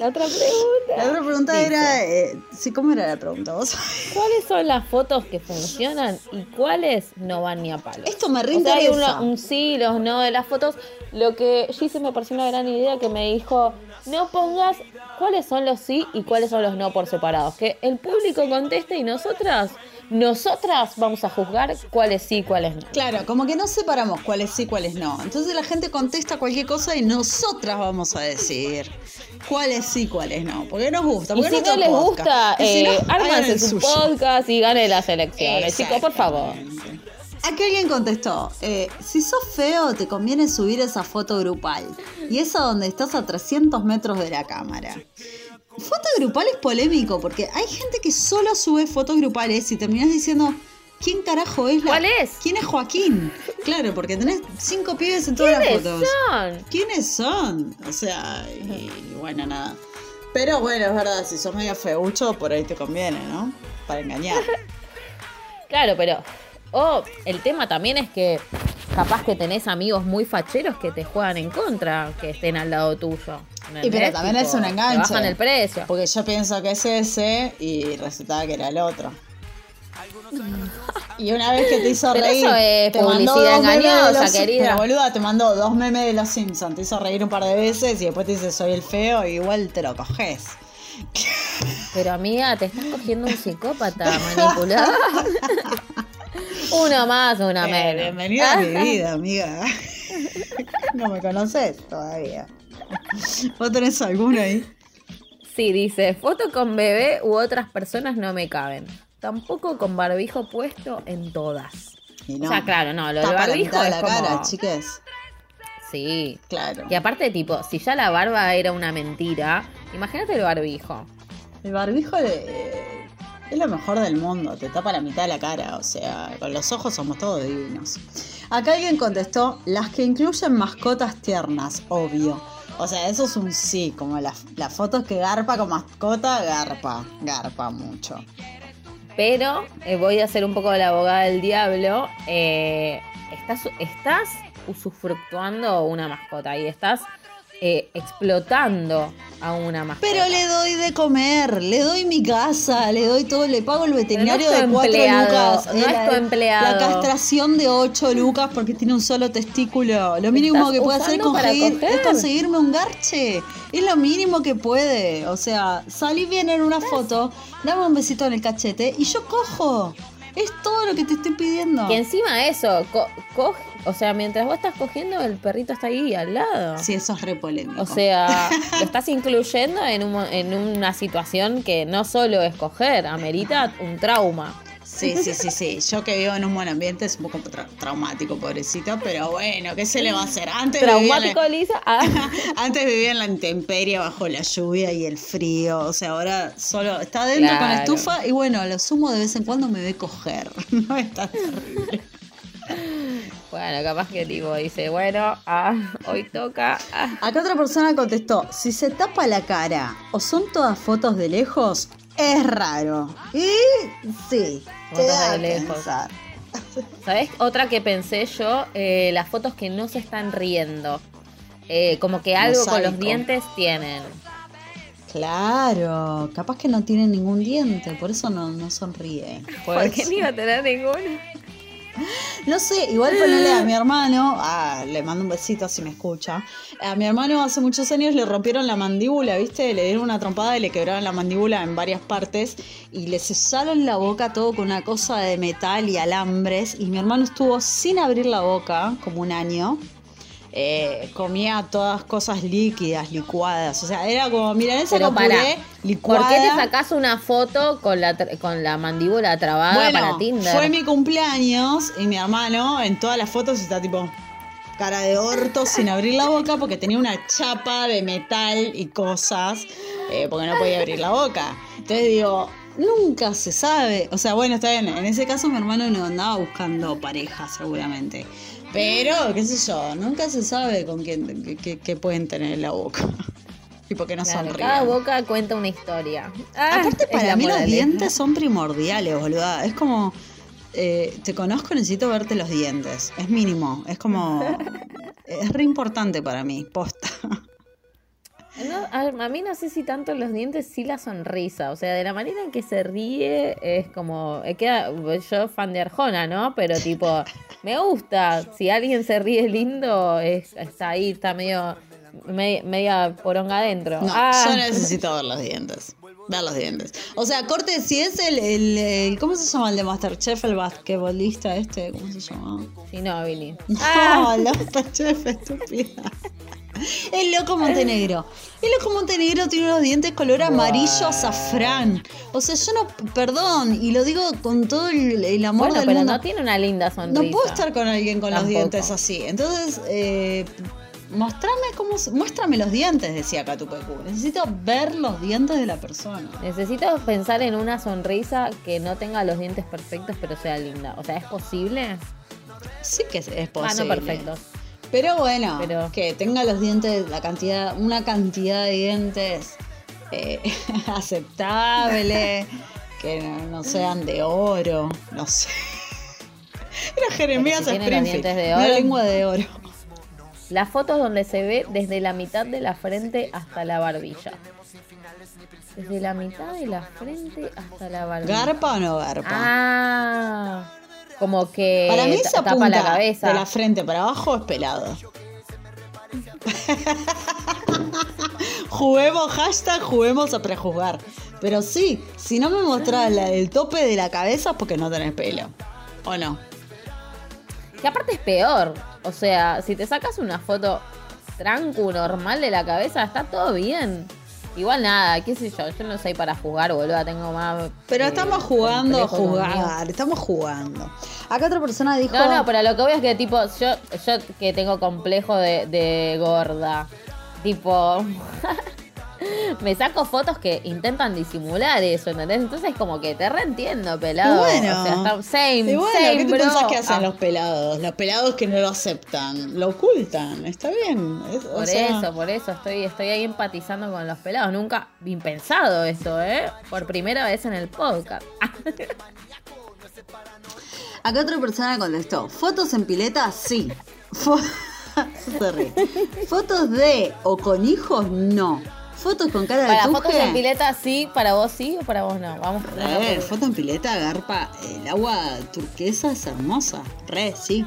La otra pregunta. La otra pregunta Dice, era. eh, sí, ¿cómo era la pregunta? ¿Vos? ¿Cuáles son las fotos que funcionan y cuáles no van ni a palo? Esto me O sea, hay un sí, los no de las fotos. Lo que Gise me pareció una gran idea que me dijo, no pongas cuáles son los sí y cuáles son los no por separados. Que el público conteste y nosotras, nosotras vamos a juzgar cuáles sí y cuáles no. Claro, como que no separamos cuáles sí, cuáles no. Entonces la gente contesta cualquier cosa y nosotras vamos a decir cuáles sí, cuáles no. Porque nos gusta. Y Porque si es no les podcast. gusta, Y si no, eh, ármanse su suyo. podcast y gane las elecciones. Chicos, por favor. Aquí alguien contestó, eh, si sos feo te conviene subir esa foto grupal. Y esa donde estás a 300 metros de la cámara. Foto grupal es polémico porque hay gente que solo sube fotos grupales y terminás diciendo, ¿quién carajo es la... ¿Cuál es? ¿Quién es Joaquín? Claro, porque tenés cinco pibes en todas las ¿Quiénes fotos. son? ¿Quiénes son? O sea, y, bueno, nada. Pero bueno, es verdad, si sos medio feucho, por ahí te conviene, ¿no? Para engañar. Claro, pero. O el tema también es que capaz que tenés amigos muy facheros que te juegan en contra, que estén al lado tuyo. Y pero también es un enganche. Bajan el precio. Porque yo pienso que es ese y resultaba que era el otro. Y una vez que te hizo Pero reír, eso es te mandó publicidad dos memes de engañosa, los- querida. Pero boluda, te mandó dos memes de los Simpsons, te hizo reír un par de veces y después te dice soy el feo y igual te lo coges. Pero amiga, te estás cogiendo un psicópata manipulado. Uno más, una Eh, menos. bienvenida a mi vida, amiga. No me conoces todavía. ¿Vos tenés alguno ahí? Sí, dice, foto con bebé u otras personas no me caben. Tampoco con barbijo puesto en todas. Y no. O sea, claro, no, lo del la barbijo es la como... cara, chiques. Sí. Claro. Y aparte, tipo, si ya la barba era una mentira, imagínate el barbijo. El barbijo eh, es lo mejor del mundo, te tapa la mitad de la cara, o sea, con los ojos somos todos divinos. Acá alguien contestó, las que incluyen mascotas tiernas, obvio. O sea, eso es un sí, como las, las fotos que garpa con mascota, garpa, garpa mucho. Pero eh, voy a ser un poco la abogada del diablo. eh, estás, estás usufructuando una mascota y estás eh, explotando a una mascota. Pero le doy de comer, le doy mi casa, le doy todo, le pago el veterinario no de tu cuatro empleado, lucas. no eh, es la- tu empleado. La castración de ocho lucas porque tiene un solo testículo. Lo mínimo que puede hacer es conseguir, es conseguirme un garche. Es lo mínimo que puede. O sea, salí bien en una foto, dame un besito en el cachete y yo cojo. Es todo lo que te estoy pidiendo. Que encima eso, co- coge- o sea, mientras vos estás cogiendo, el perrito está ahí al lado. Sí, eso es re polémico. O sea, lo estás incluyendo en, un en una situación que no solo es coger, amerita un trauma. Sí, sí, sí, sí. Yo que vivo en un buen ambiente es un poco tra- traumático, pobrecito, pero bueno, ¿qué se le va a hacer? Antes vivía la- Traumático, Lisa. Ah. Antes vivía en la intemperie bajo la lluvia y el frío. O sea, ahora solo está adentro con la estufa y bueno, a lo sumo de vez en cuando me ve coger. No es tan terrible. Bueno, capaz que tipo dice, bueno, ah, hoy toca. ah. Acá otra persona contestó: si se tapa la cara o son todas fotos de lejos, es raro. Y sí, te da de lejos. pensar. ¿Sabes? Otra que pensé yo, eh, las fotos que no se están riendo. Eh, como que algo con los dientes tienen. Claro, capaz que no tiene ningún diente, por eso no, no sonríe. ¿Por qué Pues- ni iba a tener ninguno? No sé, igual ponerle a mi hermano, ah, le mando un besito si me escucha. A mi hermano hace muchos años le rompieron la mandíbula, ¿viste? Le dieron una trompada y le quebraron la mandíbula en varias partes y le cesaron la boca todo con una cosa de metal y alambres. Y mi hermano estuvo sin abrir la boca como un año. Eh, comía todas cosas líquidas, licuadas. O sea, era como, mira, esa Pero con para, puré, licuada. ¿por qué te sacás una foto con la, con la mandíbula trabada Bueno, para Tinder? fue mi cumpleaños y mi hermano en todas las fotos está tipo cara de orto sin abrir la boca porque tenía una chapa de metal y cosas eh, porque no podía abrir la boca. Entonces digo, nunca se sabe. O sea, bueno, está bien. En ese caso mi hermano no andaba buscando pareja seguramente. Pero, qué sé yo, nunca se sabe con quién qué pueden tener en la boca. Y porque no Claro, sonríen. cada boca cuenta una historia. Ah, Aparte, para mí los dientes son primordiales, boluda. Es como, eh, te conozco, necesito verte los dientes. Es mínimo. Es como, es re importante para mí, posta. No, a, a mí no sé si tanto los dientes, sí la sonrisa. O sea, de la manera en que se ríe es como. eh, Queda, yo fan de Arjona, ¿no? Pero tipo, me gusta. Si alguien se ríe lindo, es, está ahí, está medio. me- media poronga adentro. No, Ah, yo necesito ver los dientes. Ver los dientes. O sea, corte, si es el, el, el- ¿cómo se llama el de Masterchef, el basquetbolista este? ¿Cómo se llama? Sí, no, Billy. No, Ah, el Masterchef, estúpida. El loco Montenegro. El loco Montenegro tiene unos dientes color amarillo azafrán. O sea, yo no, perdón, y lo digo con todo el, el amor bueno, del pero mundo. no tiene una linda sonrisa. No puedo estar con alguien con los dientes así. Entonces, eh, mostrame cómo, muéstrame los dientes, decía Catupecu. Necesito ver los dientes de la persona. Necesito pensar en una sonrisa que no tenga los dientes perfectos, pero sea linda. O sea, ¿es posible? Sí que es, Ah, posible. no perfectos. Pero bueno, Pero- que tenga los dientes, la cantidad, una cantidad de dientes eh, aceptable, que no, no sean de oro, no sé. Era Jeremías si Springfield, dientes de una oro. lengua de oro. Las fotos donde se ve desde la mitad de la frente hasta la barbilla. Desde la mitad de la frente hasta la barbilla. ¿Garpa o no garpa? Ah, como que Para mí ta- esa tapa punta la cabeza. de la frente para abajo es pelado. juguemos, hashtag, juguemos a prejuzgar. Pero sí, si no me mostrás la del tope de la cabeza es porque no tenés pelo. ¿O no? Que aparte es peor. O sea, si te sacas una foto tranco, normal de la cabeza, está todo bien. Igual nada, qué sé yo, yo no soy para jugar, boluda, tengo más... Pero eh, estamos jugando a conmigo. jugar, estamos jugando. Acá otra persona dijo. No, no, pero lo que voy es que tipo, yo, yo que tengo complejo de, de gorda, tipo, me saco fotos que intentan disimular eso, ¿entendés? Entonces como que te reentiendo, Y pelado. bueno, o sea, está- same, y bueno, same, ¿qué pensás que hacen Ah, los pelados? Los pelados que no lo aceptan, lo ocultan, está bien. es- o Por sea, eso, por eso estoy, estoy ahí empatizando con los pelados. Nunca impensado esto, ¿eh? Por primera vez en el podcast. Acá otra persona contestó, ¿fotos en pileta? Sí. Fo- Se ríe. ¿Fotos de o con hijos? No. ¿Fotos con cara de Para tuje? fotos en pileta sí, para vos sí o para vos no. Vamos A ver, foto en pileta, garpa, el agua turquesa es hermosa, re, sí.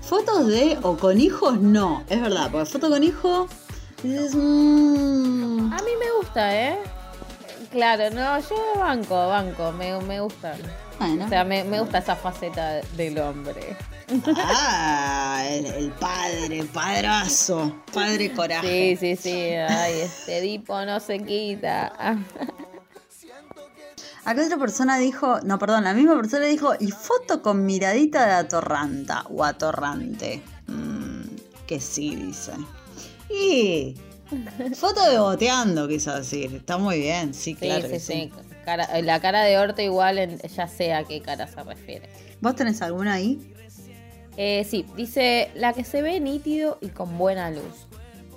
Fotos de o con hijos, no, es verdad, porque foto con hijos, dices, mm, A mí me gusta, ¿eh? Claro, no, yo banco, banco, me, me gusta. bueno. O sea, me, me gusta esa faceta del hombre. Ah, el, el padre, padrazo, padre coraje. Sí, sí, sí. Ay, este dipo no se quita. Acá otra persona dijo, no, perdón, la misma persona dijo, y foto con miradita de atorranta o atorrante. Mm, que sí, dice. Y foto de boteando, quiso decir. Está muy bien, sí, Sí, claro. sí, que sí. Cara- la cara de orto igual en- ya sé a qué cara se refiere. ¿Vos tenés alguna ahí? Eh, sí, dice la que se ve nítido y con buena luz.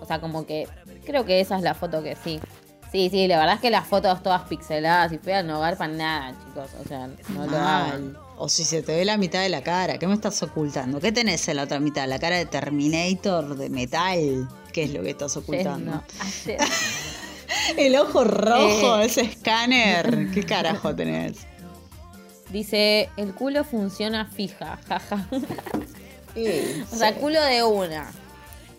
O sea, como que creo que esa es la foto que sí. Sí, sí, la verdad es que las fotos todas pixeladas y feas no garpan nada, chicos. O sea, no lo hagan. O si se te ve la mitad de la cara, ¿qué me estás ocultando? ¿Qué tenés en la otra mitad? ¿La cara de Terminator de metal? ¿Qué es lo que estás ocultando? No, ayer- El ojo rojo, Eh. ese escáner. ¿Qué carajo tenés? Dice, el culo funciona fija, jaja. Eh, O sea, sí. culo de una.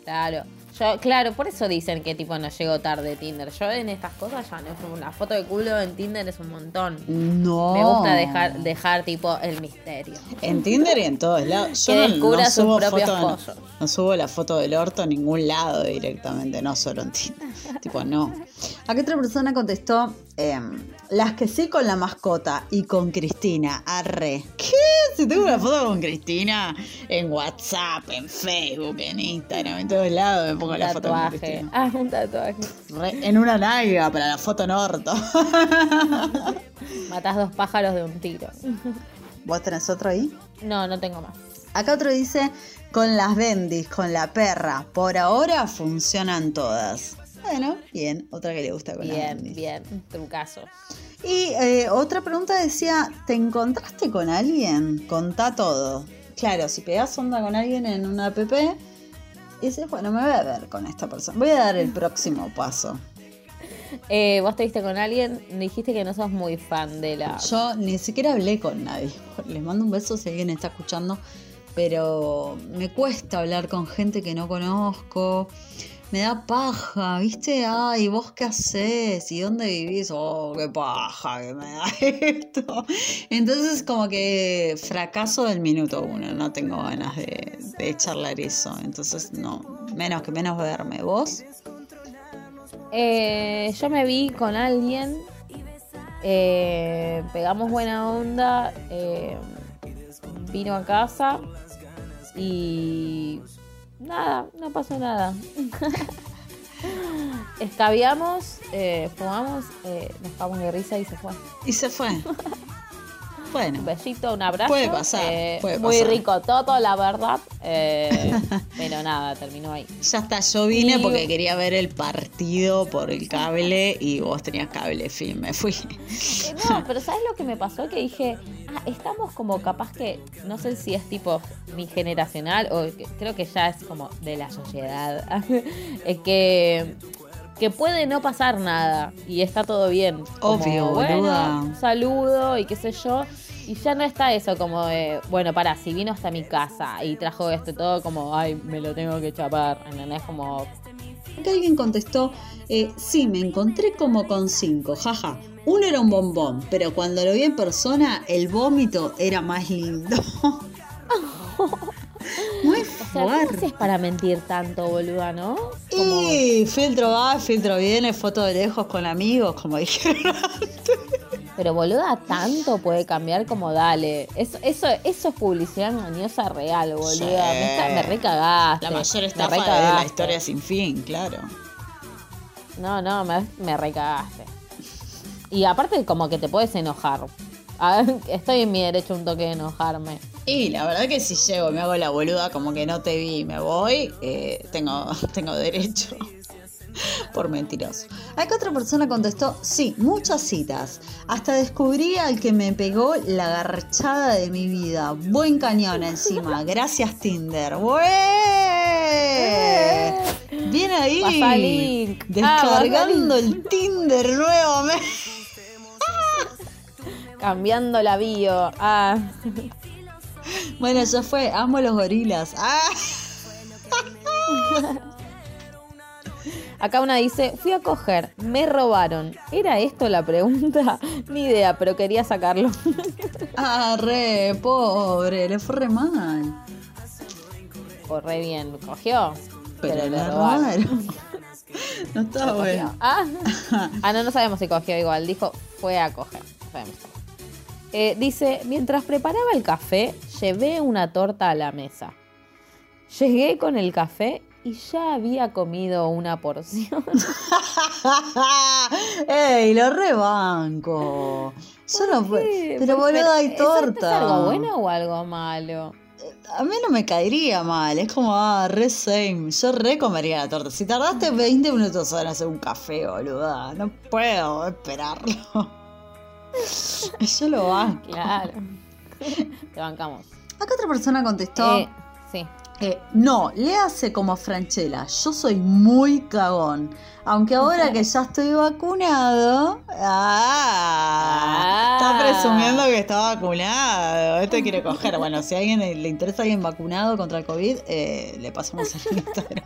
Claro. Yo, claro, por eso dicen que tipo no llego tarde Tinder. Yo en estas cosas ya no es una foto de culo en Tinder es un montón. No. Me gusta dejar, dejar tipo el misterio. En Tinder y en todos lados. Yo Que no, descubra no sus subo propios foto, no, subo la foto del orto a ningún lado directamente, no solo en Tinder. tipo, no. Acá otra persona contestó, em, las que sí con la mascota y con Cristina, arre. ¿Qué? Si tengo una foto con Cristina en WhatsApp, en Facebook, en Instagram, en todos lados me pongo Un la foto con. Cristina. Ah, un tatuaje. Re- en una nalga para la foto en orto. Matás dos pájaros de un tiro. ¿Vos tenés otro ahí? No, no tengo más. Acá otro dice, con las bendis, con la perra, por ahora funcionan todas. Bueno, bien, otra que le gusta con las Bien, bendis. bien. Trucazo. Y eh, otra pregunta decía, ¿te encontraste con alguien? Contá todo. Claro, si pegás onda con alguien en una app, dices, bueno, me voy a ver con esta persona. Voy a dar el próximo paso. Eh, Vos te viste con alguien, dijiste que no sos muy fan de la... Yo ni siquiera hablé con nadie. Les mando un beso si alguien está escuchando. Pero me cuesta hablar con gente que no conozco. Me da paja, ¿viste? Ay, ¿vos qué haces? ¿Y dónde vivís? Oh, qué paja que me da esto. Entonces, como que fracaso del minuto uno. No tengo ganas de, de charlar eso. Entonces, no. Menos que menos verme. ¿Vos? Eh, yo me vi con alguien, eh, pegamos buena onda, eh, vino a casa y nada, no pasó nada. Escabiamos, eh, fumamos, eh, nos cagamos de risa y se fue. Y se fue. Un Bueno, besito, un abrazo. Puede pasar, eh, puede muy pasar. rico todo, la verdad. eh, pero nada, terminó ahí. Ya está, yo vine Y- porque quería ver el partido por el cable y vos tenías cable, fin, me fui. Eh, No, pero ¿sabes lo que me pasó? Que dije, estamos como capaz que, no sé si es tipo mi generacional o que- creo que ya es como de la sociedad, es que, que puede no pasar nada y está todo bien. Como, Obvio, bueno, boluda. un saludo y qué sé yo. Y ya no está eso como de, bueno, para, si vino hasta mi casa y trajo esto todo como, ay, me lo tengo que chapar, ¿entendés? Como, Acá alguien contestó, eh, sí, me encontré como con cinco, jaja. Uno era un bombón, pero cuando lo vi en persona, el vómito era más lindo. sea, ¿cómo fuerte. haces para mentir tanto, boluda, no? Como- Y filtro va, filtro viene, foto de lejos con amigos, como dijeron. Pero boluda, tanto puede cambiar como dale. Eso, eso, eso es publicidad engañosa real, boluda. Sí. Me, está- me recagaste. La mayor estafa de la historia sin fin, claro. No, no, me, me recagaste. Y aparte como que te puedes enojar. Estoy en mi derecho un toque de enojarme. Y la verdad que si llego y me hago la boluda como que no te vi y me voy, eh, tengo, tengo derecho. Por mentiroso. Acá otra persona contestó, sí, muchas citas. Hasta descubrí al que me pegó la garchada de mi vida. Buen cañón encima. Gracias Tinder. ¡Bue! Bien ahí. Link. Descargando Ah, pasa el Tinder nuevamente. Cambiando la bio. Ah. Bueno, ya fue. Amo los gorilas. ¡Ah! Acá una dice, fui a coger, me robaron. ¿Era esto la pregunta? Ni idea, pero quería sacarlo. Ah, re, pobre, le fue re mal. O re bien, cogió. Pero, le le robaron. robaron. No está bueno. Ah. Ah, no, no sabemos si cogió igual. Dijo, fue a coger. No sabemos. Eh, dice, mientras preparaba el café, llevé una torta a la mesa. Llegué con el café y ya había comido una porción. ¡Ey, lo rebanco! Yo no ¿Por qué? Pero ¿Por- boludo, hay ¿eso ¿Es torta. algo bueno o algo malo? A mí no me caería mal, es como, ah, re same. Yo re comería la torta. Si tardaste 20 minutos en hacer un café, boluda, no puedo esperarlo. Yo lo banco. Claro. Te bancamos. Acá otra persona contestó. Eh, sí. Eh, no, le hace como Franchella. Yo soy muy cagón. Aunque ahora que ya estoy vacunado. ¡Ah! Está Ah. presumiendo que está vacunado. Este quiere coger. Bueno, si a alguien le interesa a alguien vacunado contra el COVID, eh, le pasamos el Instagram.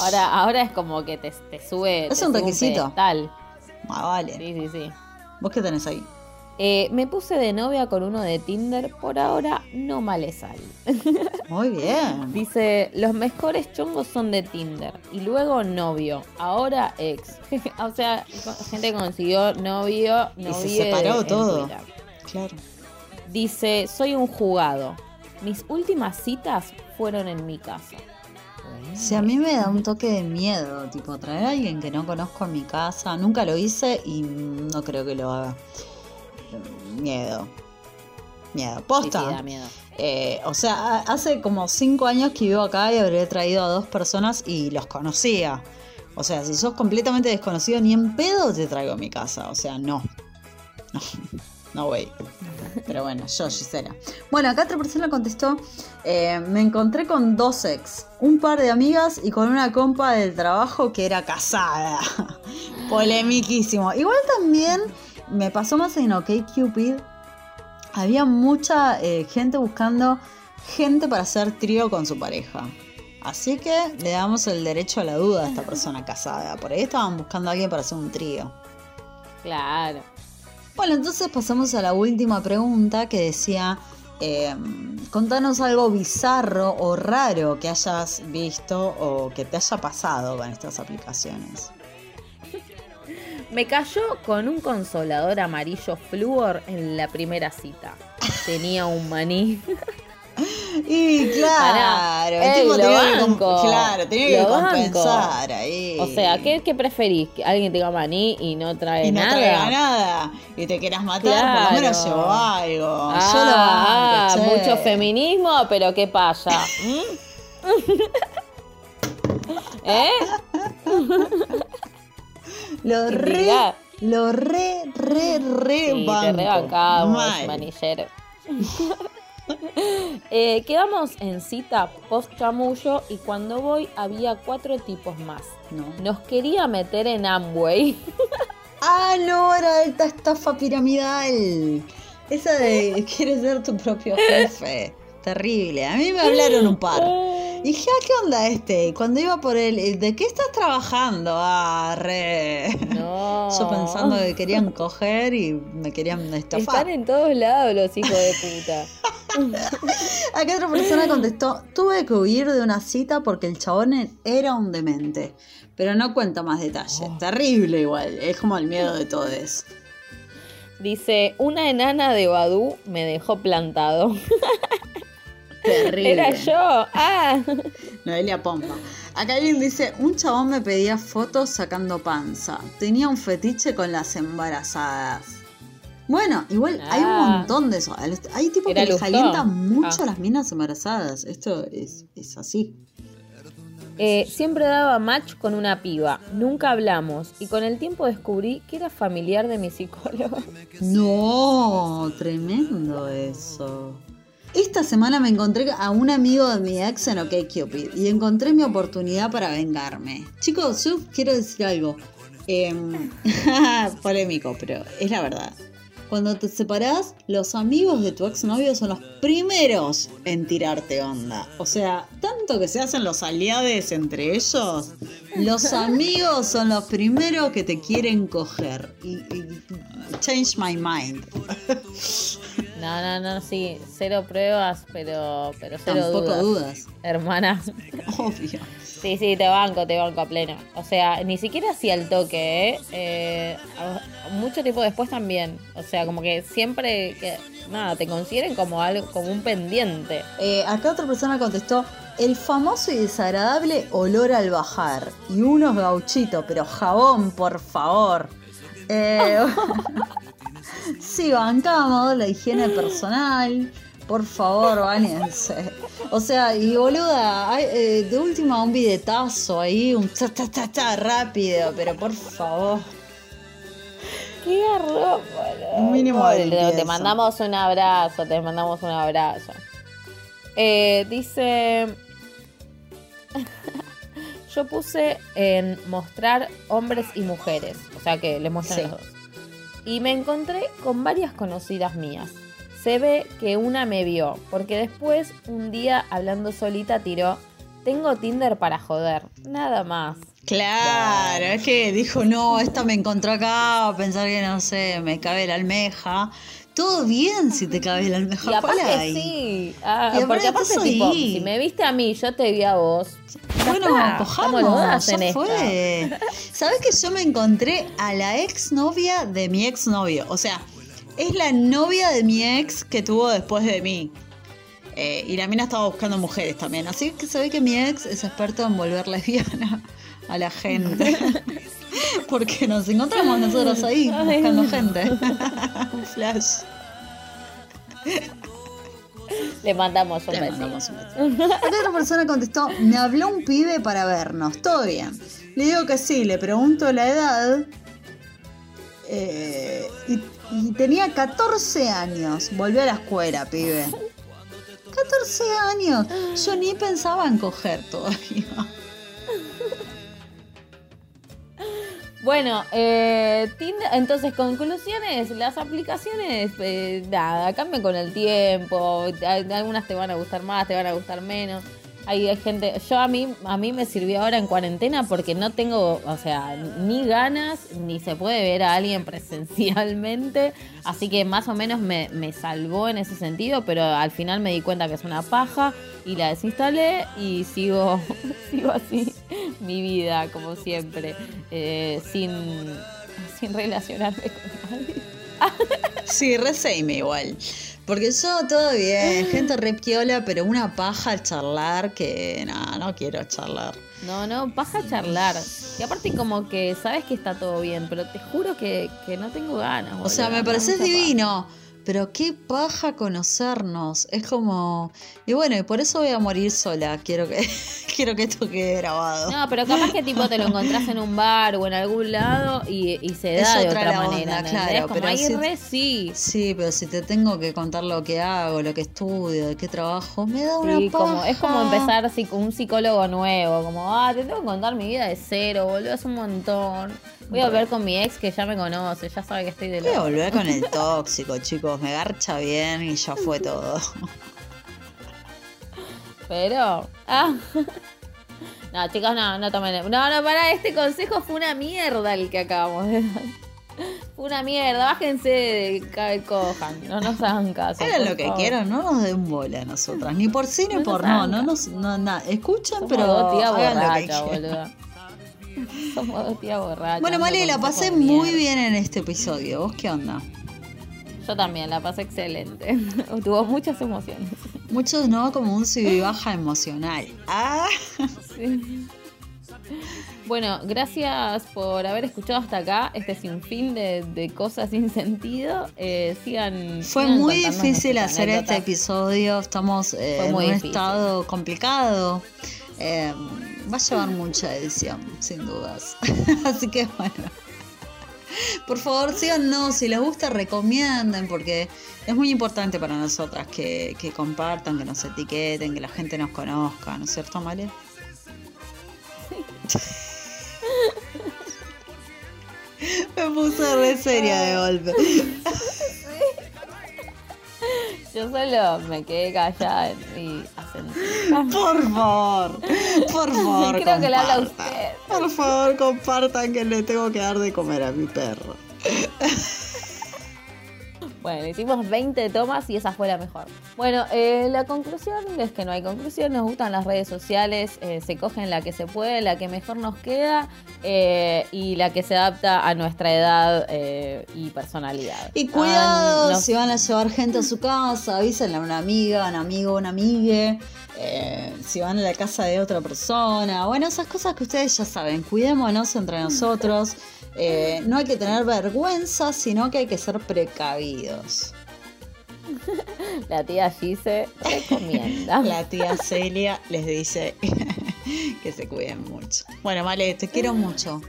Ahora, ahora es como que te, te sube. Es te un sube requisito. pedestal. Ah, vale. Sí, sí, sí. ¿Vos qué tenés ahí? Eh, me puse de novia con uno de Tinder. Por ahora no male sal. Muy bien. Dice: Los mejores chongos son de Tinder. Y luego novio. Ahora ex. o sea, gente consiguió novio. Y se separó en todo. Twitter. Claro. Dice: Soy un jugado. Mis últimas citas fueron en mi casa. Si a mí me da un toque de miedo, tipo traer a alguien que no conozco a mi casa, nunca lo hice y no creo que lo haga. Miedo. Miedo. Posta. sí, da miedo. Eh, o sea, ha- hace como cinco años que vivo acá y habré traído a dos personas y los conocía. O sea, si sos completamente desconocido, ni en pedo te traigo a mi casa. O sea, no. No, no way. Pero bueno, yo, Gisela. Bueno, acá otra persona contestó, eh, me encontré con dos ex, un par de amigas y con una compa del trabajo que era casada. Polemiquísimo. Igual también me pasó más en OkCupid. Había mucha eh, gente buscando gente para hacer trío con su pareja. Así que le damos el derecho a la duda a esta persona casada. Por ahí estaban buscando a alguien para hacer un trío. Claro. Bueno, entonces pasamos a la última pregunta que decía, eh, contanos algo bizarro o raro que hayas visto o que te haya pasado con estas aplicaciones. Me cayó con un consolador amarillo flúor en la primera cita. Tenía un maní. Y claro, el Pará. tipo Ey, lo tenía que, banco. claro, tenía que Lo banco. compensar ahí. O sea, ¿qué, qué preferís? ¿Que alguien tenga maní y no trae y no nada? traiga nada y te quieras matar, por lo menos llevó algo. Ah, Yo lo ah, banco, mucho feminismo, pero ¿qué pasa? ¿Mm? ¿Eh? Lo re, lo re, re, re Sí, banco. te rebancamos, Mal. manillero. Eh, quedamos en cita post chamullo y cuando voy había cuatro tipos más. No. Nos quería meter en Amway. Ah, no, era alta estafa piramidal. Esa de quieres ser tu propio jefe. Terrible. A mí me hablaron un par. Y dije, ah, ¿qué onda este? Cuando iba por él, ¿de qué estás trabajando? Ah, re. No. Yo pensando que querían coger y me querían estafar. Están en todos lados los hijos de puta. Acá otra persona contestó, tuve que huir de una cita porque el chabón era un demente. Pero no cuenta más detalles. Oh. Terrible igual, es como el miedo de todos. Dice, una enana de Badú me dejó plantado. Terrible. Era yo. Ah. Noelia Pompa. Acá alguien dice, un chabón me pedía fotos sacando panza. Tenía un fetiche con las embarazadas. Bueno, igual hay un Ah. montón de eso. Hay tipos Era que les Lustó. alientan mucho Ah. las minas embarazadas. Esto es, es así. Eh, siempre daba match con una piba. Nunca hablamos. Y con el tiempo descubrí que era familiar de mi psicólogo. No, tremendo eso. Esta semana me encontré a un amigo de mi ex en OkCupid y encontré mi oportunidad para vengarme. Chicos, yo quiero decir algo. Em, polémico, pero es la verdad. Cuando te separás, los amigos de tu exnovio son los primeros en tirarte onda. O sea, tanto que se hacen los aliados entre ellos, los amigos son los primeros que te quieren coger. Y, y- change my mind. No, no, no, sí. Cero pruebas, pero, pero cero Tampoco dudas. dudas. Hermana. Obvio. Sí, sí, te banco, te banco a pleno. O sea, ni siquiera hacía el toque, ¿eh? Eh, mucho tiempo después también. O sea, como que siempre que, nada, te consideren como algo, como un pendiente. Eh, acá otra persona contestó, el famoso y desagradable olor al bajar. Y unos gauchitos, pero jabón, por favor. Eh, sí, bancamos la higiene personal. Por favor, bañense. O sea, y boluda, hay, eh, de última un bidetazo ahí, un ta ta ta ta rápido, pero por favor. ¡Qué boludo! Un mínimo de. Te mandamos un abrazo, te mandamos un abrazo. Eh, dice. Yo puse en mostrar hombres y mujeres. O sea que le muestran Sí. los dos. Y me encontré con varias conocidas mías. Se ve que una me vio, porque después, un día hablando solita, tiró: Tengo Tinder para joder. Nada más. Claro, es que dijo, no, esta me encontró acá, pensar que no sé, me cabe la almeja. Todo bien si te cabe la almeja. Y ¿Cuál aparte hay? sí. Ah, Y porque aparte, tipo, si me viste a mí, yo te vi a vos. Bueno, cojamos, ya fue. ¿Sabes que yo me encontré a la exnovia de mi exnovio? O sea, es la novia de mi ex que tuvo después de mí. Eh, y la mina estaba buscando mujeres también. Así que se ve que mi ex es experto en volver lesbiana a la gente. Porque nos encontramos nosotros ahí Ay. buscando gente. Un flash. Le mandamos un Le beso. mandamos un beso. Acá otra persona contestó, me habló un pibe para vernos, todo bien. Le digo que sí, le pregunto la edad. eh, y, y tenía 14 años. Volvió a la escuela, pibe. 14 años. Yo ni pensaba en coger todavía. Bueno, eh, entonces conclusiones, las aplicaciones, eh, nada, cambian con el tiempo, algunas te van a gustar más, te van a gustar menos. Hay, gente, yo a mí, a mí me sirvió ahora en cuarentena porque no tengo, o sea, ni ganas, ni se puede ver a alguien presencialmente, así que más o menos me, me salvó en ese sentido, pero al final me di cuenta que es una paja y la desinstalé y sigo, sigo así mi vida, como siempre, eh, sin, sin relacionarme con nadie. Sí, re same igual. Porque yo todo bien, gente re piola, pero una paja al charlar que no, no quiero charlar. No, no, paja charlar. Y aparte como que sabes que está todo bien, pero te juro que, que no tengo ganas. O sea, me pareces paja. Pero qué paja conocernos. Es como. Y bueno, y por eso voy a morir sola. Quiero que, quiero que esto quede grabado. No, pero capaz que tipo te lo encontrás en un bar o en algún lado y, y se Es da de otra onda, manera. ¿entendés? claro, como pero ahí si- re sí. Sí, pero si te tengo que contar lo que hago, lo que estudio, de qué trabajo, me da una Sí, paja. como, es como empezar un psicólogo nuevo, como, ah, te tengo que contar mi vida de cero, boludo, es un montón. Voy a volver con mi ex que ya me conoce, ya sabe que estoy de Voy a volver con el tóxico, chicos. Me garcha bien y ya fue todo. Pero, ah. No, chicos, no, no tomen. No, no, para, este consejo fue una mierda el que acabamos de dar. Fue una mierda, bájense de cojan, no nos hagan caso. Hagan lo que quieran, no nos den bola a nosotras, ni por sí ni No por no, no nos, no, nada. Escuchan, Somos pero dos tías hagan lo que. Somos dos tías borrachas. Bueno, Male, la pasé muy bien en este episodio. ¿Vos qué onda? Yo también, la pasé excelente. Tuvo muchas emociones. Muchos no, como un sub y baja emocional. Ah, Sí. Bueno, gracias por haber escuchado hasta acá este sinfín de, de cosas sin sentido. Eh, sigan. fue sigan muy difícil hacer este episodio. Estamos eh, en un difícil. estado complicado. Eh, va a llevar mucha edición, sin dudas. Así que bueno. Por favor, síganos. Si les gusta, recomienden, porque es muy importante para nosotras que, que compartan, que nos etiqueten, que la gente nos conozca, ¿no es cierto, Male? Me puse re seria de golpe. Yo solo me quedé callada y asentí. Por favor, por favor. Creo que le habla a usted. Por favor, compartan que le tengo que dar de comer a mi perro. Bueno, hicimos 20 tomas y esa fue la mejor. Bueno, eh, la conclusión es que no hay conclusión, nos gustan las redes sociales, eh, se cogen la que se puede, la que mejor nos queda eh, y la que se adapta a nuestra edad eh, y personalidad. Y cuidado Ah, no- si van a llevar gente a su casa, avísenle a una amiga, un amigo, una amigue. eh, si van a la casa de otra persona. Bueno, esas cosas que ustedes ya saben. Cuidémonos entre nosotros. Eh, no hay que tener vergüenza, sino que hay que ser precavidos. La tía Gise recomienda. La tía Celia les dice que se cuiden mucho. Bueno, Vale, te quiero mucho.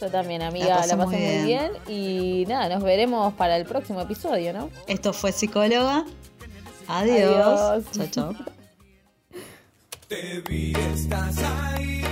Yo también, La amiga, pasé la pasé muy muy bien. bien. Y nada, nos veremos para el próximo episodio, ¿no? Esto fue Psicóloga. Adiós. Adiós. Chao, chao. Te vi, estás ahí.